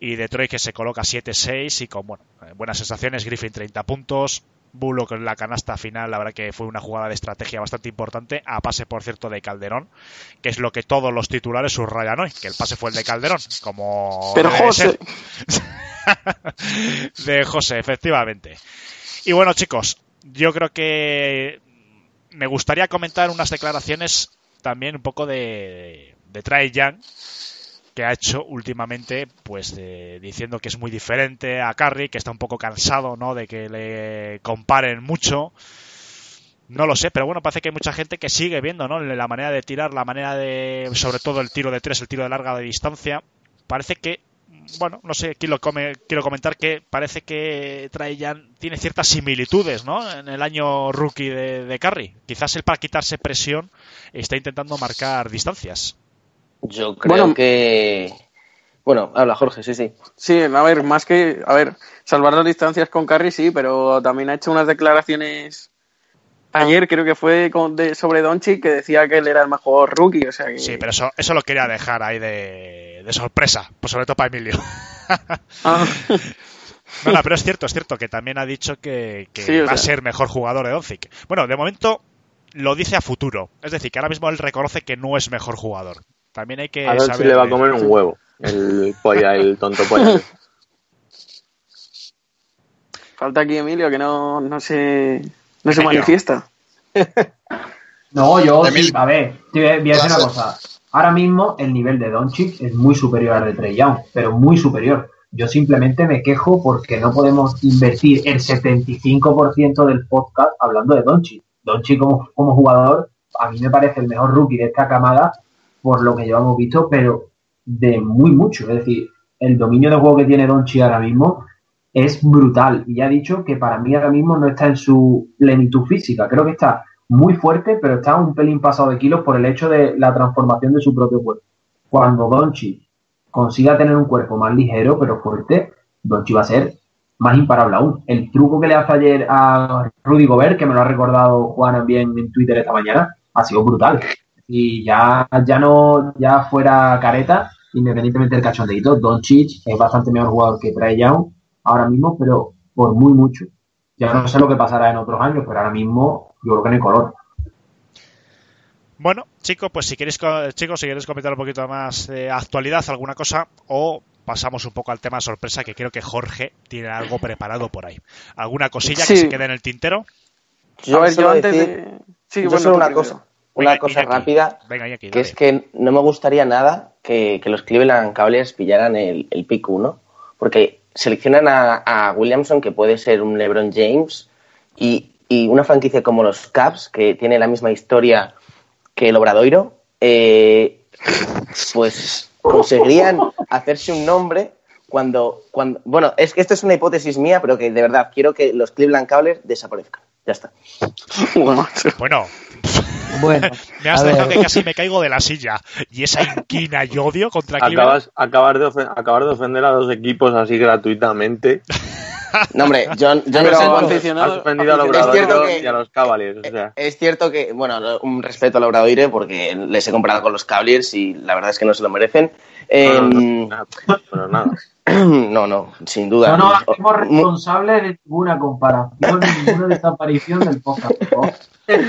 y Detroit que se coloca 7-6 y con bueno, buenas sensaciones, Griffin 30 puntos, Bullock en la canasta final, la verdad que fue una jugada de estrategia bastante importante, a pase por cierto de Calderón, que es lo que todos los titulares subrayan hoy, que el pase fue el de Calderón, como... Pero José. de José, efectivamente. Y bueno chicos, yo creo que me gustaría comentar unas declaraciones también un poco de, de Trae Young, que ha hecho últimamente, pues de, diciendo que es muy diferente a Curry, que está un poco cansado, ¿no? De que le comparen mucho. No lo sé, pero bueno, parece que hay mucha gente que sigue viendo, ¿no? La manera de tirar, la manera de, sobre todo el tiro de tres, el tiro de larga de distancia. Parece que, bueno, no sé, quiero, quiero comentar que parece que Trajan tiene ciertas similitudes, ¿no? En el año rookie de, de Curry. Quizás él para quitarse presión está intentando marcar distancias. Yo creo bueno, que. Bueno, habla Jorge, sí, sí. Sí, a ver, más que. A ver, salvar las distancias con Carry sí, pero también ha hecho unas declaraciones ayer creo que fue con- de, sobre Doncic que decía que él era el mejor rookie, o sea que... Sí, pero eso, eso lo quería dejar ahí de, de sorpresa, pues sobre todo para Emilio. Ah, No, no, pero es cierto, es cierto que también ha dicho que, que Sí, va a ser mejor jugador de Doncic. Bueno, de momento lo dice a futuro. Es decir, que ahora mismo él reconoce que no es mejor jugador. También hay que A ver si saber le va a comer un huevo. El polla, el tonto polla. falta aquí Emilio que no, no se, no se manifiesta. No, yo sí, a ver, te voy a decir una cosa. Ahora mismo el nivel de Doncic es muy superior al de Trey Young, pero muy superior. Yo simplemente me quejo porque no podemos invertir el 75% del podcast hablando de Doncic. Doncic como, como jugador, a mí me parece el mejor rookie de esta camada por lo que llevamos visto, pero de muy mucho. Es decir, el dominio de juego que tiene Doncic ahora mismo es brutal. Y ya he dicho que para mí ahora mismo no está en su plenitud física. Creo que está muy fuerte, pero está un pelín pasado de kilos por el hecho de la transformación de su propio cuerpo. Cuando Doncic consiga tener un cuerpo más ligero pero fuerte, Doncic va a ser más imparable aún. El truco que le hace ayer a Rudy Gobert, que me lo ha recordado Juan también en Twitter esta mañana, ha sido brutal. Y ya, ya no, ya fuera careta, independientemente del cachondeito, Doncic es bastante mejor jugador que Trae Young ahora mismo, pero por muy mucho. Ya no sé lo que pasará en otros años, pero ahora mismo yo creo que no hay color. Bueno, chicos, pues si queréis, co- chicos, si queréis comentar un poquito más de actualidad, alguna cosa, o pasamos un poco al tema sorpresa, que creo que Jorge tiene algo preparado por ahí. ¿Alguna cosilla que Sí. se quede en el tintero? Yo a ver, solo yo antes decir- de... Sí, yo bueno, solo una primero. cosa, una Venga, cosa Iñaki. rápida, Venga, Iñaki, que dale. es que no me gustaría nada que, que los Cleveland Cavaliers pillaran el, el pick 1, porque seleccionan a, Williamson, que puede ser un LeBron James, y, y una franquicia como los Cavs, que tiene la misma historia que el Obradoiro, eh, pues conseguirían hacerse un nombre cuando, cuando... Bueno, es que esto es una hipótesis mía, pero que de verdad quiero que los Cleveland Cavaliers desaparezcan. Ya está. Bueno. Bueno, Bueno, me has dejado ver. que casi me caigo de la silla. Y esa inquina y odio contra Cleveland. Acabas, acabas de acabar de ofender a dos equipos así gratuitamente. No, hombre, yo, yo no sé aficionado- al aficionado- Es cierto que- y a los Cavaliers. O sea, Es cierto que, bueno, un respeto al Obradoire porque les he comparado con los Cavaliers y la verdad es que no se lo merecen. Eh, nada, pero nada. no, no, sin duda. No nos O- hacemos responsables de ninguna comparación, de ninguna desaparición del podcast.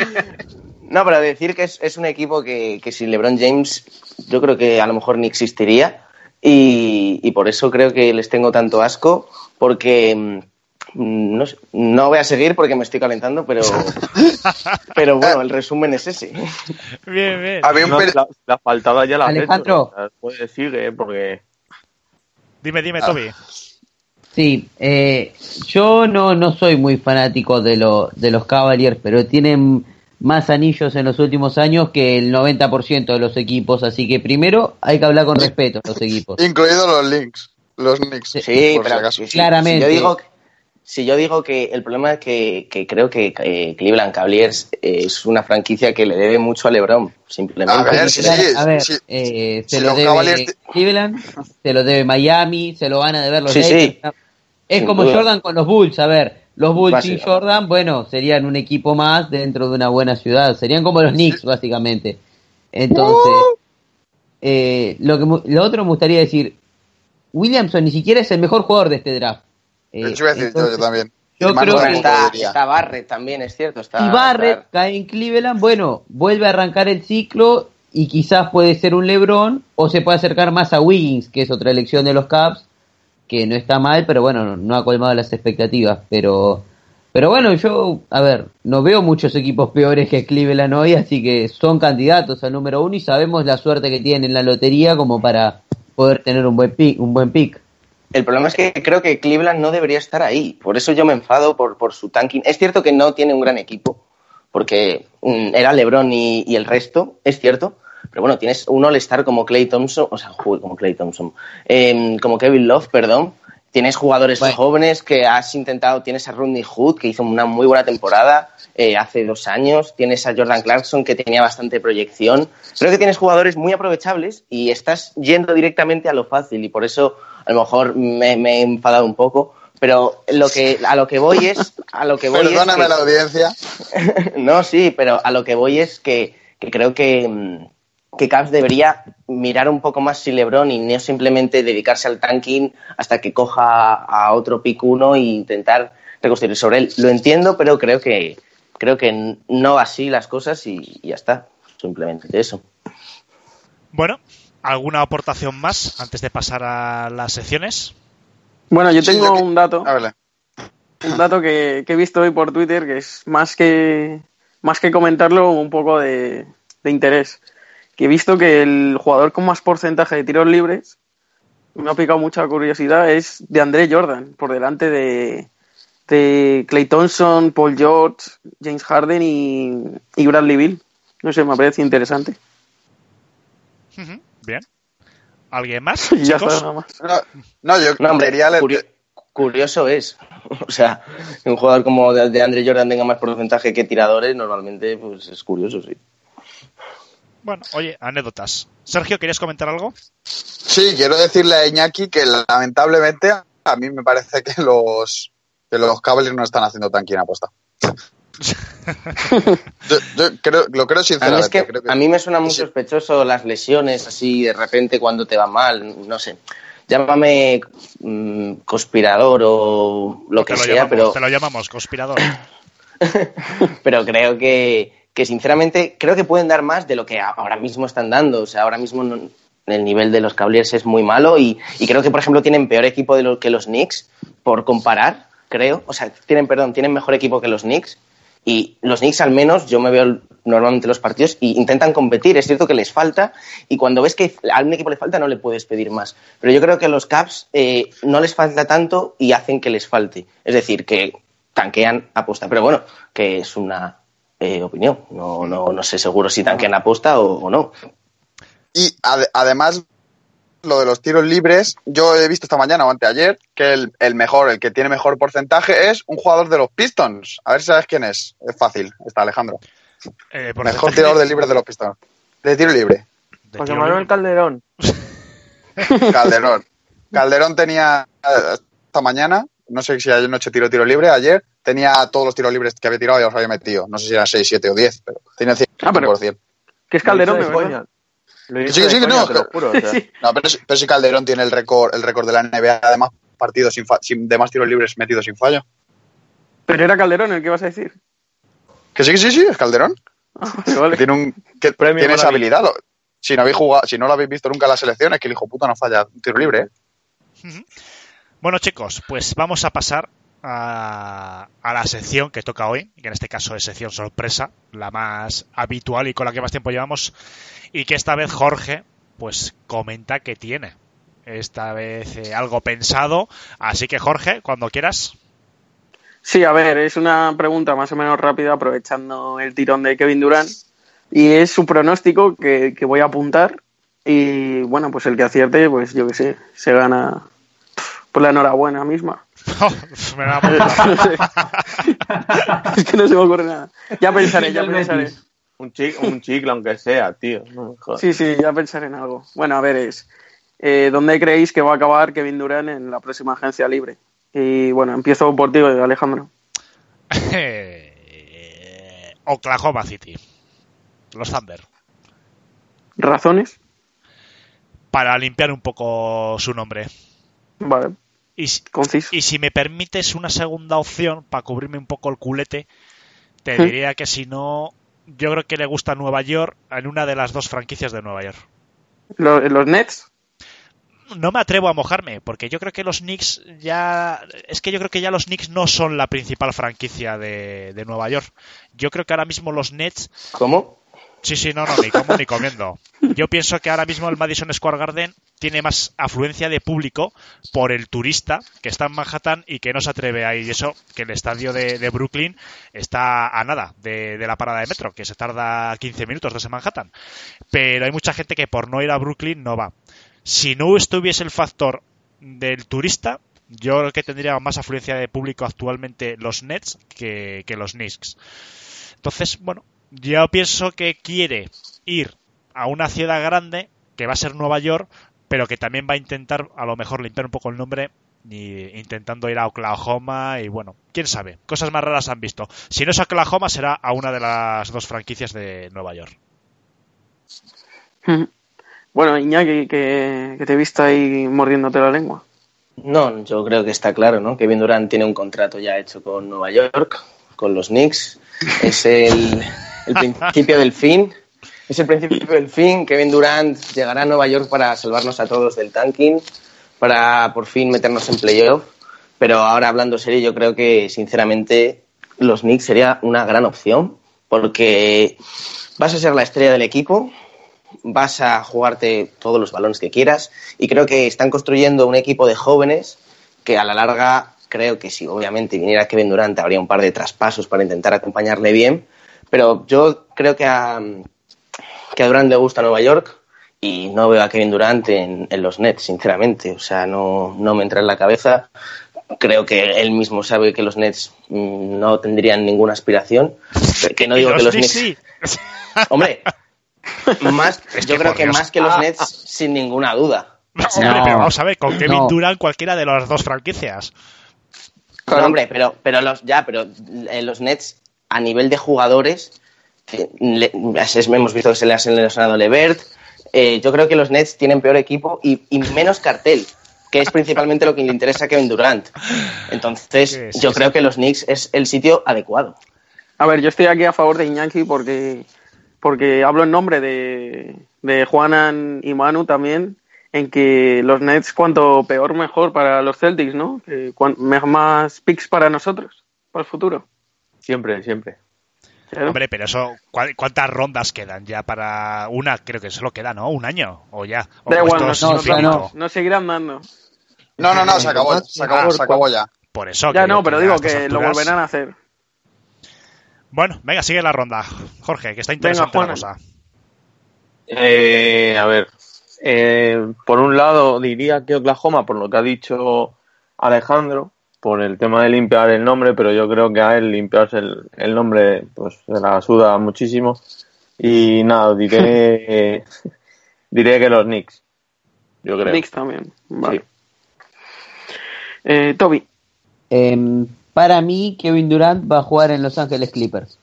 No, pero decir que es, es un equipo que, que sin LeBron James yo creo que a lo mejor ni existiría y, y por eso creo que les tengo tanto asco porque mm, no, sé, no voy a seguir porque me estoy calentando, pero, pero bueno, el resumen es ese. Bien, bien. Había un No, la, la faltada ya la Alejandro. hecho. Puedes sigue, porque Dime, dime, Ah. Toby. Sí, eh, yo no, no soy muy fanático de, lo, de los Cavaliers, pero tienen más anillos en los últimos años que el 90% de los equipos, así que primero hay que hablar con respeto a los equipos. incluidos los links, los Knicks. Sí, por si pero acaso. si- Claramente. Si yo digo, si yo digo que el problema es que, que creo que eh, Cleveland Cavaliers es una franquicia que le debe mucho a LeBron, simplemente. A ver, sí, sí, a ver, sí. eh, se Si lo debe Cavaliers- Cleveland, se lo debe Miami, se lo van a deber los Sí, sí. Lakers. Es Sin como duda. Jordan con los Bulls, a ver, los Bulls ser. Jordan, bueno, serían un equipo más dentro de una buena ciudad, serían como los Knicks básicamente. Entonces, eh, lo que mu- lo otro me gustaría decir, Williamson ni siquiera es el mejor jugador de este draft. Eh, Eso iba a decir yo, entonces, yo también. yo Y creo que- está, está Barrett también, es cierto. Está, si Barrett está- cae en Cleveland, bueno, vuelve a arrancar el ciclo y quizás puede ser un LeBron o se puede acercar más a Wiggins, que es otra elección de los Cavs, que no está mal, pero bueno, no, no ha colmado las expectativas. Pero, pero bueno, yo, a ver, no veo muchos equipos peores que Cleveland hoy, así que son candidatos al número uno y sabemos la suerte que tienen en la lotería como para poder tener un buen pick. Un buen pick. El problema es que creo que Cleveland no debería estar ahí. Por eso yo me enfado por, por su tanking. Es cierto que no tiene un gran equipo, porque mm, era LeBron y, el resto, es cierto. Pero bueno, tienes un All-Star como Clay Thompson, o sea, como Clay Thompson, em, como Kevin Love, perdón. Tienes jugadores Bueno. jóvenes que has intentado. Tienes a Rodney Hood, que hizo una muy buena temporada eh, hace dos años. Tienes a Jordan Clarkson, que tenía bastante proyección. Creo que tienes jugadores muy aprovechables y estás yendo directamente a lo fácil. Y por eso, a lo mejor, me, me he enfadado un poco. Pero lo que, a lo que voy es, a lo que voy Perdóname es la que- audiencia. no, sí, pero a lo que voy es que, que creo que, mm, que Cavs debería mirar un poco más si LeBron y no simplemente dedicarse al tanking hasta que coja a otro pick uno e intentar reconstruir sobre él. Lo entiendo, pero creo que creo que no así las cosas y, y ya está. Simplemente eso. Bueno, ¿alguna aportación más antes de pasar a las secciones? Bueno, yo Sí, tengo un dato, un dato que, que he visto hoy por Twitter que es más que más que comentarlo un poco de, de interés. Que he visto que el jugador con más porcentaje de tiros libres, me ha picado mucha curiosidad, es de André Jordan, por delante de, de Clay Thompson, Paul George, James Harden y, y Bradley Bill. No sé, me parece interesante. Bien. ¿Alguien más? Y ya chicos? está, nada más. no, no, yo No, hombre, le- curio- curioso es. O sea, un jugador como de, de Andre Jordan tenga más porcentaje que tiradores, normalmente pues es curioso, sí. Bueno, oye, anécdotas. Sergio, ¿querías comentar algo? Sí, quiero decirle a Iñaki que lamentablemente a mí me parece que los que los Cavaliers no están haciendo tan quien aposta. yo, yo creo, lo creo A mí, sinceramente. es que, creo a mí me suena muy sí. sospechoso las lesiones así de repente cuando te va mal, no sé. Llámame mm, conspirador o lo que te, lo sea, llamamos, pero, te lo llamamos conspirador. pero creo que, que sinceramente creo que pueden dar más de lo que ahora mismo están dando. O sea, ahora mismo no- el nivel de los Cavaliers es muy malo y, y creo que, por ejemplo, tienen peor equipo de lo que los Knicks, por comparar, creo. O sea, tienen, perdón, tienen mejor equipo que los Knicks. Y los Knicks, al menos, yo me veo normalmente los partidos y intentan competir. Es cierto que les falta y cuando ves que a un equipo le falta no le puedes pedir más. Pero yo creo que a los Caps eh, no les falta tanto y hacen que les falte. Es decir, que tanquean aposta. Pero bueno, que es una eh, opinión. No, no, no sé seguro si tanquean aposta o, o no. Y ade- además, lo de los tiros libres, yo he visto esta mañana o anteayer que el, el mejor, el que tiene mejor porcentaje es un jugador de los Pistons. A ver si sabes quién es. Es fácil, está Alejandro. Eh, por Mejor tirador de libres de los Pistons. De tiro libre. de José Manuel libre. Calderón. Calderón. Calderón tenía eh, esta mañana, no sé si ayer noche tiró tiro libre, ayer tenía todos los tiros libres que había tirado y los había metido. No sé si eran 6, 7 o 10, pero tenía 100%. Ah, pero- Que es Calderón, ¿verdad? coña. Sí, sí, no, pero, si- pero si Calderón tiene el récord, el récord de la NBA, además partidos sin, sin- de más tiros libres metidos sin fallo. Pero era Calderón el que vas a decir. Que sí, que sí, sí, es Calderón. Vale. Que tiene un, que Premio tiene esa habilidad. lo- si no habéis jugado, si no lo habéis visto nunca en las selecciones, que el hijo puta no falla un tiro libre, ¿eh? Bueno, chicos, pues vamos a pasar a, a la sección que toca hoy, que en este caso es sección sorpresa, la más habitual y con la que más tiempo llevamos, y que esta vez Jorge, pues comenta que tiene. Esta vez eh, algo pensado, así que Jorge, cuando quieras. Sí, a ver, es una pregunta más o menos rápida aprovechando el tirón de Kevin Durant y es su pronóstico que, que voy a apuntar y bueno, pues el que acierte, pues yo que sé, se gana por la enhorabuena misma. Me la voy a apuntar. No sé. es que no se me ocurre nada. Ya pensaré, ya pensaré. Un chicle, un chicle, aunque sea, tío. No. Sí, sí, ya pensaré en algo. Bueno, a ver, es eh, ¿dónde creéis que va a acabar Kevin Durant en la próxima agencia libre? Y bueno, empiezo por ti, Alejandro. Oklahoma City. Los Thunder. ¿Razones? Para limpiar un poco su nombre. Vale, Y, si- conciso. y si me permites una segunda opción para cubrirme un poco el culete, te Sí. diría que si no, yo creo que le gusta Nueva York en una de las dos franquicias de Nueva York. ¿Los, los Nets? No me atrevo a mojarme, porque yo creo que los Knicks ya. Es que yo creo que ya los Knicks no son la principal franquicia de, de Nueva York. Yo creo que ahora mismo los Nets ¿Cómo? Sí, sí, no, no, ni como ni comiendo. Yo pienso que ahora mismo el Madison Square Garden tiene más afluencia de público por el turista que está en Manhattan y que no se atreve a ir. Y eso, que el estadio de, Brooklyn está a nada de, de la parada de metro, que se tarda 15 minutos desde Manhattan. Pero hay mucha gente que por no ir a Brooklyn no va. Si no estuviese el factor del turista, yo creo que tendría más afluencia de público actualmente los Nets que, que los Knicks. Entonces, bueno, yo pienso que quiere ir a una ciudad grande, que va a ser Nueva York, pero que también va a intentar a lo mejor limpiar un poco el nombre y intentando ir a Oklahoma y bueno, quién sabe, cosas más raras han visto. Si no es Oklahoma será a una de las dos franquicias de Nueva York. Bueno, Iñaki, que, que te he visto ahí mordiéndote la lengua. No, yo creo que está claro, ¿no? Kevin Durant tiene un contrato ya hecho con Nueva York, con los Knicks. Es el, el principio del fin. Es el principio del fin. Kevin Durant llegará a Nueva York para salvarnos a todos del tanking, para por fin meternos en playoff. Pero ahora hablando serio, yo creo que sinceramente los Knicks sería una gran opción porque vas a ser la estrella del equipo, vas a jugarte todos los balones que quieras y creo que están construyendo un equipo de jóvenes que a la larga creo que si obviamente viniera Kevin Durant habría un par de traspasos para intentar acompañarle bien, pero yo creo que a, que a Durant le gusta Nueva York y no veo a Kevin Durant en, en los Nets, sinceramente, o sea, no, no me entra en la cabeza. Creo que él mismo sabe que los Nets mm, no tendrían ninguna aspiración. Que no digo que los Knicks Nets. sí. Hombre, más, Es yo creo que Dios. más que los Nets, sin ninguna duda. Hombre, No. pero vamos a ver, con Kevin No. Durant cualquiera de las dos franquicias. No, hombre, pero, pero los, ya, pero eh, los Nets, a nivel de jugadores, que le- hemos visto que se le ha lesionado Levert. eh, yo creo que los Nets tienen peor equipo y, y menos cartel, que es principalmente lo que le interesa a Kevin Durant. Entonces, Sí, sí, yo sí. creo que los Knicks es el sitio adecuado. A ver, yo estoy aquí a favor de Iñaki porque, porque hablo en nombre de, de Juanan y Manu también, en que los Nets cuanto peor mejor para los Celtics, ¿no? Me- más picks para nosotros, para el futuro. Siempre, siempre. Claro. Hombre, pero eso, ¿cuál- ¿cuántas rondas quedan ya para una? Creo que solo queda, ¿no? Un año o ya. O Da igual, no, seguirán dando. No, no, no, se acabó, se acabó, se acabó ya. Por eso. Ya no, pero digo que lo volverán a hacer. Bueno, venga, sigue la ronda. Jorge, que está interesante la cosa. Eh, a ver, eh, por un lado diría que Oklahoma, por lo que ha dicho Alejandro, por el tema de limpiar el nombre, pero yo creo que a él limpiarse el, el nombre pues se la suda muchísimo. Y nada, diré, diré que los Knicks. Yo creo. Knicks también. Vale. Eh, Toby, Em, para mí, Kevin Durant va a jugar en Los Ángeles Clippers.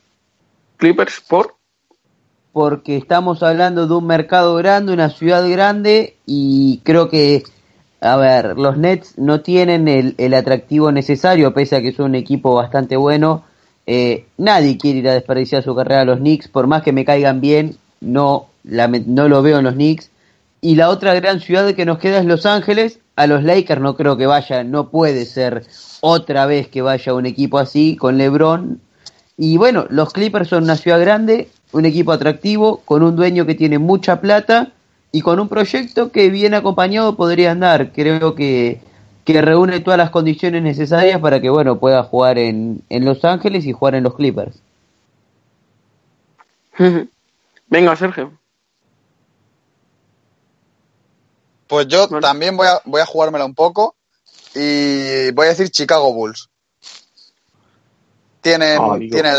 Clippers por. Porque estamos hablando de un mercado grande, una ciudad grande, y creo que, a ver, los Nets no tienen el, el atractivo necesario, pese a que son un equipo bastante bueno. Eh, nadie quiere ir a desperdiciar su carrera a los Knicks, por más que me caigan bien, no, lame- no lo veo en los Knicks. Y la otra gran ciudad que nos queda es Los Ángeles. A los Lakers no creo que vaya, no puede ser otra vez que vaya un equipo así con LeBron. Y bueno, los Clippers son una ciudad grande, un equipo atractivo, con un dueño que tiene mucha plata y con un proyecto que bien acompañado podría andar. Creo que, que reúne todas las condiciones necesarias para que bueno pueda jugar en, en Los Ángeles y jugar en los Clippers. Venga, Sergio. Pues yo también voy a, voy a jugármela un poco y voy a decir Chicago Bulls. Tienen, Ah, tienen,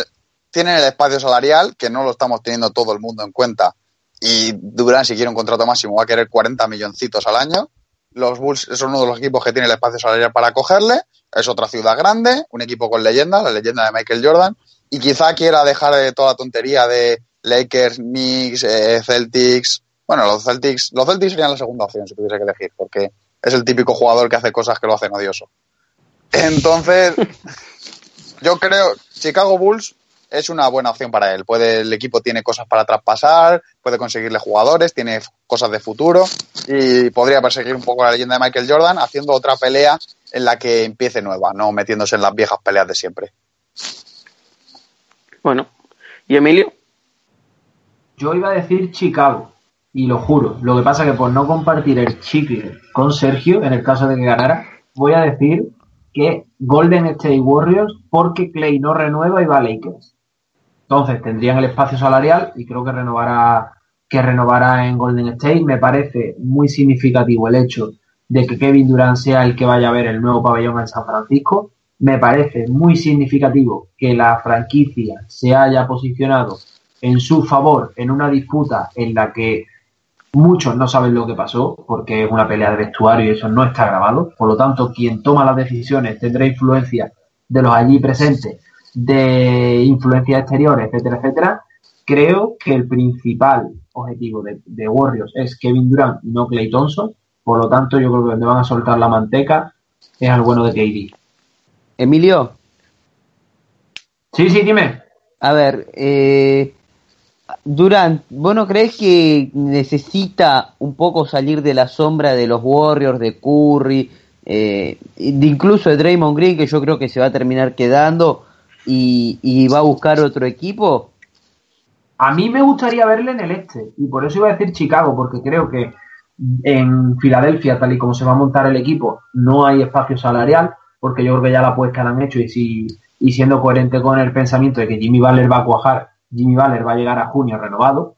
tienen el espacio salarial, que no lo estamos teniendo todo el mundo en cuenta. Y Durán, si quiere un contrato máximo, va a querer 40 milloncitos al año. Los Bulls son uno de los equipos que tiene el espacio salarial para cogerle. Es otra ciudad grande, un equipo con leyenda, la leyenda de Michael Jordan. Y quizá quiera dejar de toda la tontería de Lakers, Knicks, eh, Celtics. Bueno, los Celtics, los Celtics serían la segunda opción si tuviese que elegir, porque es el típico jugador que hace cosas que lo hacen odioso. Entonces, yo creo Chicago Bulls es una buena opción para él. Puede, el equipo tiene cosas para traspasar, puede conseguirle jugadores, tiene cosas de futuro y podría perseguir un poco la leyenda de Michael Jordan haciendo otra pelea en la que empiece nueva, no metiéndose en las viejas peleas de siempre. Bueno. ¿Y Emilio? Yo iba a decir Chicago, y lo juro. Lo que pasa que por no compartir el chicle con Sergio, en el caso de que ganara, voy a decir que Golden State Warriors porque Clay no renueva y va a Lakers. Entonces tendrían el espacio salarial y creo que renovará que renovará en Golden State. Me parece muy significativo el hecho de que Kevin Durant sea el que vaya a ver el nuevo pabellón en San Francisco. Me parece muy significativo que la franquicia se haya posicionado en su favor en una disputa en la que Muchos no saben lo que pasó porque es una pelea de vestuario y eso no está grabado. Por lo tanto, quien toma las decisiones tendrá influencia de los allí presentes, de influencias exteriores, etcétera, etcétera. Creo que el principal objetivo de, de Warriors es Kevin Durant no Clay Thompson. Por lo tanto, yo creo que donde van a soltar la manteca es al bueno de KD. Emilio, Sí, sí, dime. a ver, eh, Durant, ¿vos no crees que necesita un poco salir de la sombra de los Warriors, de Curry, eh, de incluso de Draymond Green, que yo creo que se va a terminar quedando y, y va a buscar otro equipo? A mí me gustaría verle en el este, y por eso iba a decir Chicago, porque creo que en Filadelfia, tal y como se va a montar el equipo, no hay espacio salarial, porque yo creo que ya la apuesta la han hecho y, si, y siendo coherente con el pensamiento de que Jimmy Butler va a cuajar, Jimmy Butler va a llegar a junio renovado.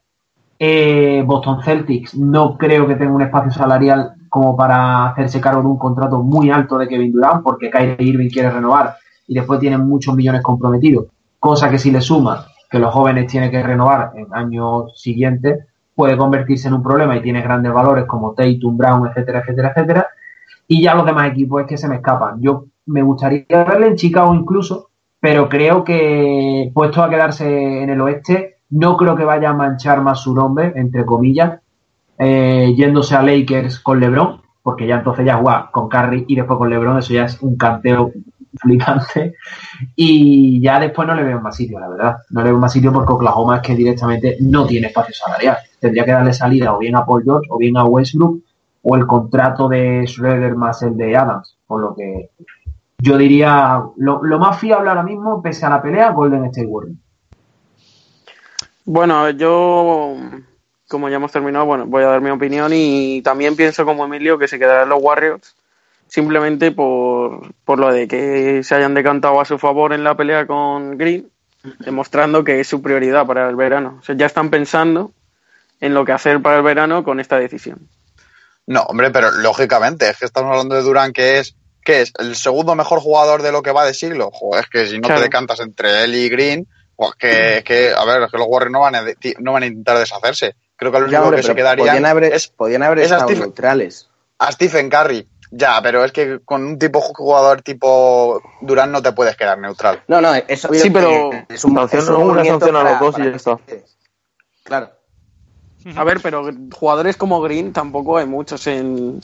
Eh, Boston Celtics no creo que tenga un espacio salarial como para hacerse cargo de un contrato muy alto de Kevin Durant, porque Kyrie Irving quiere renovar y después tienen muchos millones comprometidos, cosa que si le suma que los jóvenes tienen que renovar en años siguientes, puede convertirse en un problema y tiene grandes valores como Tatum, Brown, etcétera, etcétera, etcétera. Y ya los demás equipos es que se me escapan. Yo me gustaría verle en Chicago incluso, pero creo que puesto a quedarse en el oeste, no creo que vaya a manchar más su nombre, entre comillas, eh, yéndose a Lakers con LeBron, porque ya entonces ya juega con Curry y después con LeBron, eso ya es un canteo flipante. Y ya después no le veo más sitio, la verdad. No le veo más sitio porque Oklahoma es que directamente no tiene espacio salarial. Tendría que darle salida o bien a Paul George o bien a Westbrook o el contrato de Schroeder más el de Adams. Por lo que yo diría lo, lo más fiable ahora mismo, pese a la pelea, Golden State Warriors. Bueno, yo, como ya hemos terminado, bueno, voy a dar mi opinión y también pienso como Emilio que se quedarán los Warriors simplemente por, por lo de que se hayan decantado a su favor en la pelea con Green, demostrando que es su prioridad para el verano. O sea, ya están pensando en lo que hacer para el verano con esta decisión. No, hombre, pero lógicamente, es que estamos hablando de Durán, que es, que es el segundo mejor jugador de lo que va de siglo. Joder, es que si no Claro. te decantas entre él y Green, pues que, es que, a ver, es que los Warriors no van a, no van a intentar deshacerse. Creo que Ya, único hombre, que se pero quedaría podían haber, es podían haber es a estado Stephen- neutrales. a Stephen Curry. Ya, pero es que con un tipo jugador tipo Durán no te puedes quedar neutral. No, no, es obvio Sí, que pero es un, sanción- es un una sanción a los dos y ya está. Claro. A ver, pero jugadores como Green tampoco hay muchos en,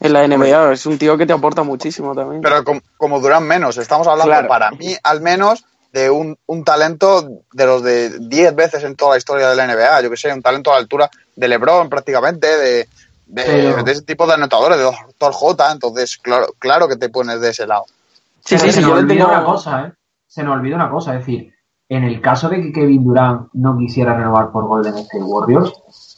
en la NBA. Es un tío que te aporta muchísimo también. Pero com- como Durán menos, estamos hablando Claro. para mí al menos de un, un talento de los de 10 veces en toda la historia de la NBA. Yo que sé, un talento a la altura de LeBron prácticamente, de, de, Pero- de ese tipo de anotadores, de Doctor J. Entonces, claro, claro que te pones de ese lado. sí, Pero sí, se sí, nos olvida tengo... una cosa, ¿eh? Se nos olvida una cosa, es decir, en el caso de que Kevin Durant no quisiera renovar por Golden State Warriors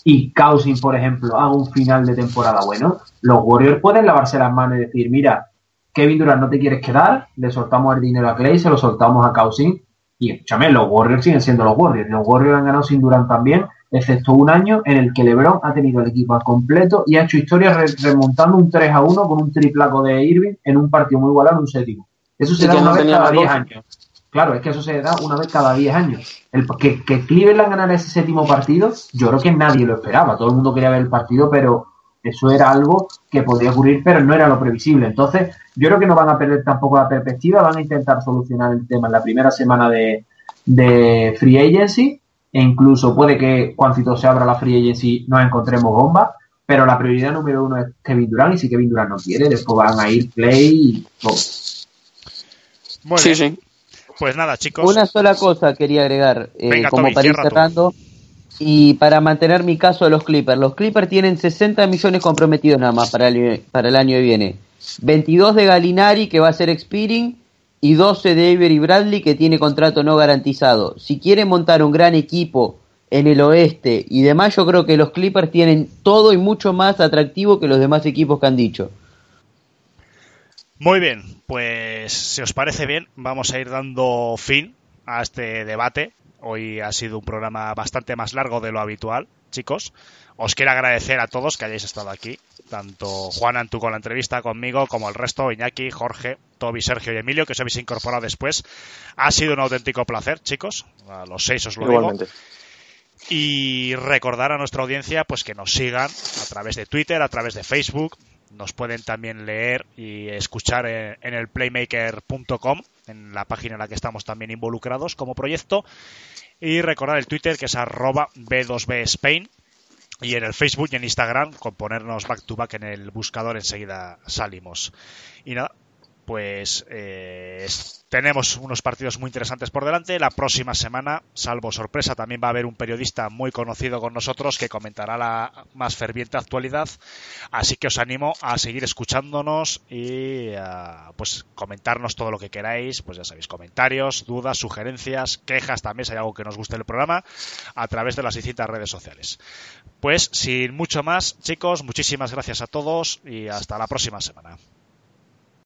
y Cousins, por ejemplo, haga un final de temporada bueno, los Warriors pueden lavarse las manos y decir, mira, Kevin Durant no te quieres quedar, le soltamos el dinero a Clay, se lo soltamos a Cousins y escúchame, los Warriors siguen siendo los Warriors. Los Warriors han ganado sin Durant también, excepto un año en el que LeBron ha tenido el equipo al completo y ha hecho historia re- remontando un 3 a 1 con un triplaco de Irving en un partido muy igualado en un séptimo. Eso se da una no vez cada las 10 dos. años. Claro, es que eso se da una vez cada 10 años. El, que, que Cleveland ganara ese séptimo partido, yo creo que nadie lo esperaba. Todo el mundo quería ver el partido, pero eso era algo que podía ocurrir, pero no era lo previsible. Entonces, yo creo que no van a perder tampoco la perspectiva, van a intentar solucionar el tema en la primera semana de, de Free Agency, e incluso puede que cuando se abra la Free Agency nos encontremos bombas, pero la prioridad número uno es Kevin Durant, y si Kevin Durant no quiere, después van a ir Play y todo. Muy Sí, bien. sí. Pues nada, chicos. Una sola cosa quería agregar, eh, Venga, como para ir tú. cerrando. Y para mantener mi caso de los Clippers. Los Clippers tienen 60 millones comprometidos nada más para el, para el año que viene. 22 de Galinari, que va a ser expiring, y 12 de Avery Bradley, que tiene contrato no garantizado. Si quieren montar un gran equipo en el oeste y demás, yo creo que los Clippers tienen todo y mucho más atractivo que los demás equipos que han dicho. Muy bien, pues si os parece bien, vamos a ir dando fin a este debate. Hoy ha sido un programa bastante más largo de lo habitual, chicos. Os quiero agradecer a todos que hayáis estado aquí, tanto Juan Antú con la entrevista conmigo, como el resto, Iñaki, Jorge, Toby, Sergio y Emilio, que os habéis incorporado después. Ha sido un auténtico placer, chicos. A los seis os lo digo. Igualmente. Y recordar a nuestra audiencia pues que nos sigan a través de Twitter, a través de Facebook. Nos pueden también leer y escuchar en, en el playmaker.com, en la página en la que estamos también involucrados como proyecto. Y recordar el Twitter que es arroba B2B Spain. Y en el Facebook y en Instagram, con ponernos back to back en el buscador, enseguida salimos. Y nada, pues eh, tenemos unos partidos muy interesantes por delante. La próxima semana, salvo sorpresa, también va a haber un periodista muy conocido con nosotros que comentará la más ferviente actualidad. Así que os animo a seguir escuchándonos y a, pues comentarnos todo lo que queráis. Pues ya sabéis, comentarios, dudas, sugerencias, quejas también, si hay algo que nos guste del programa, a través de las distintas redes sociales. Pues sin mucho más, chicos, muchísimas gracias a todos y hasta la próxima semana.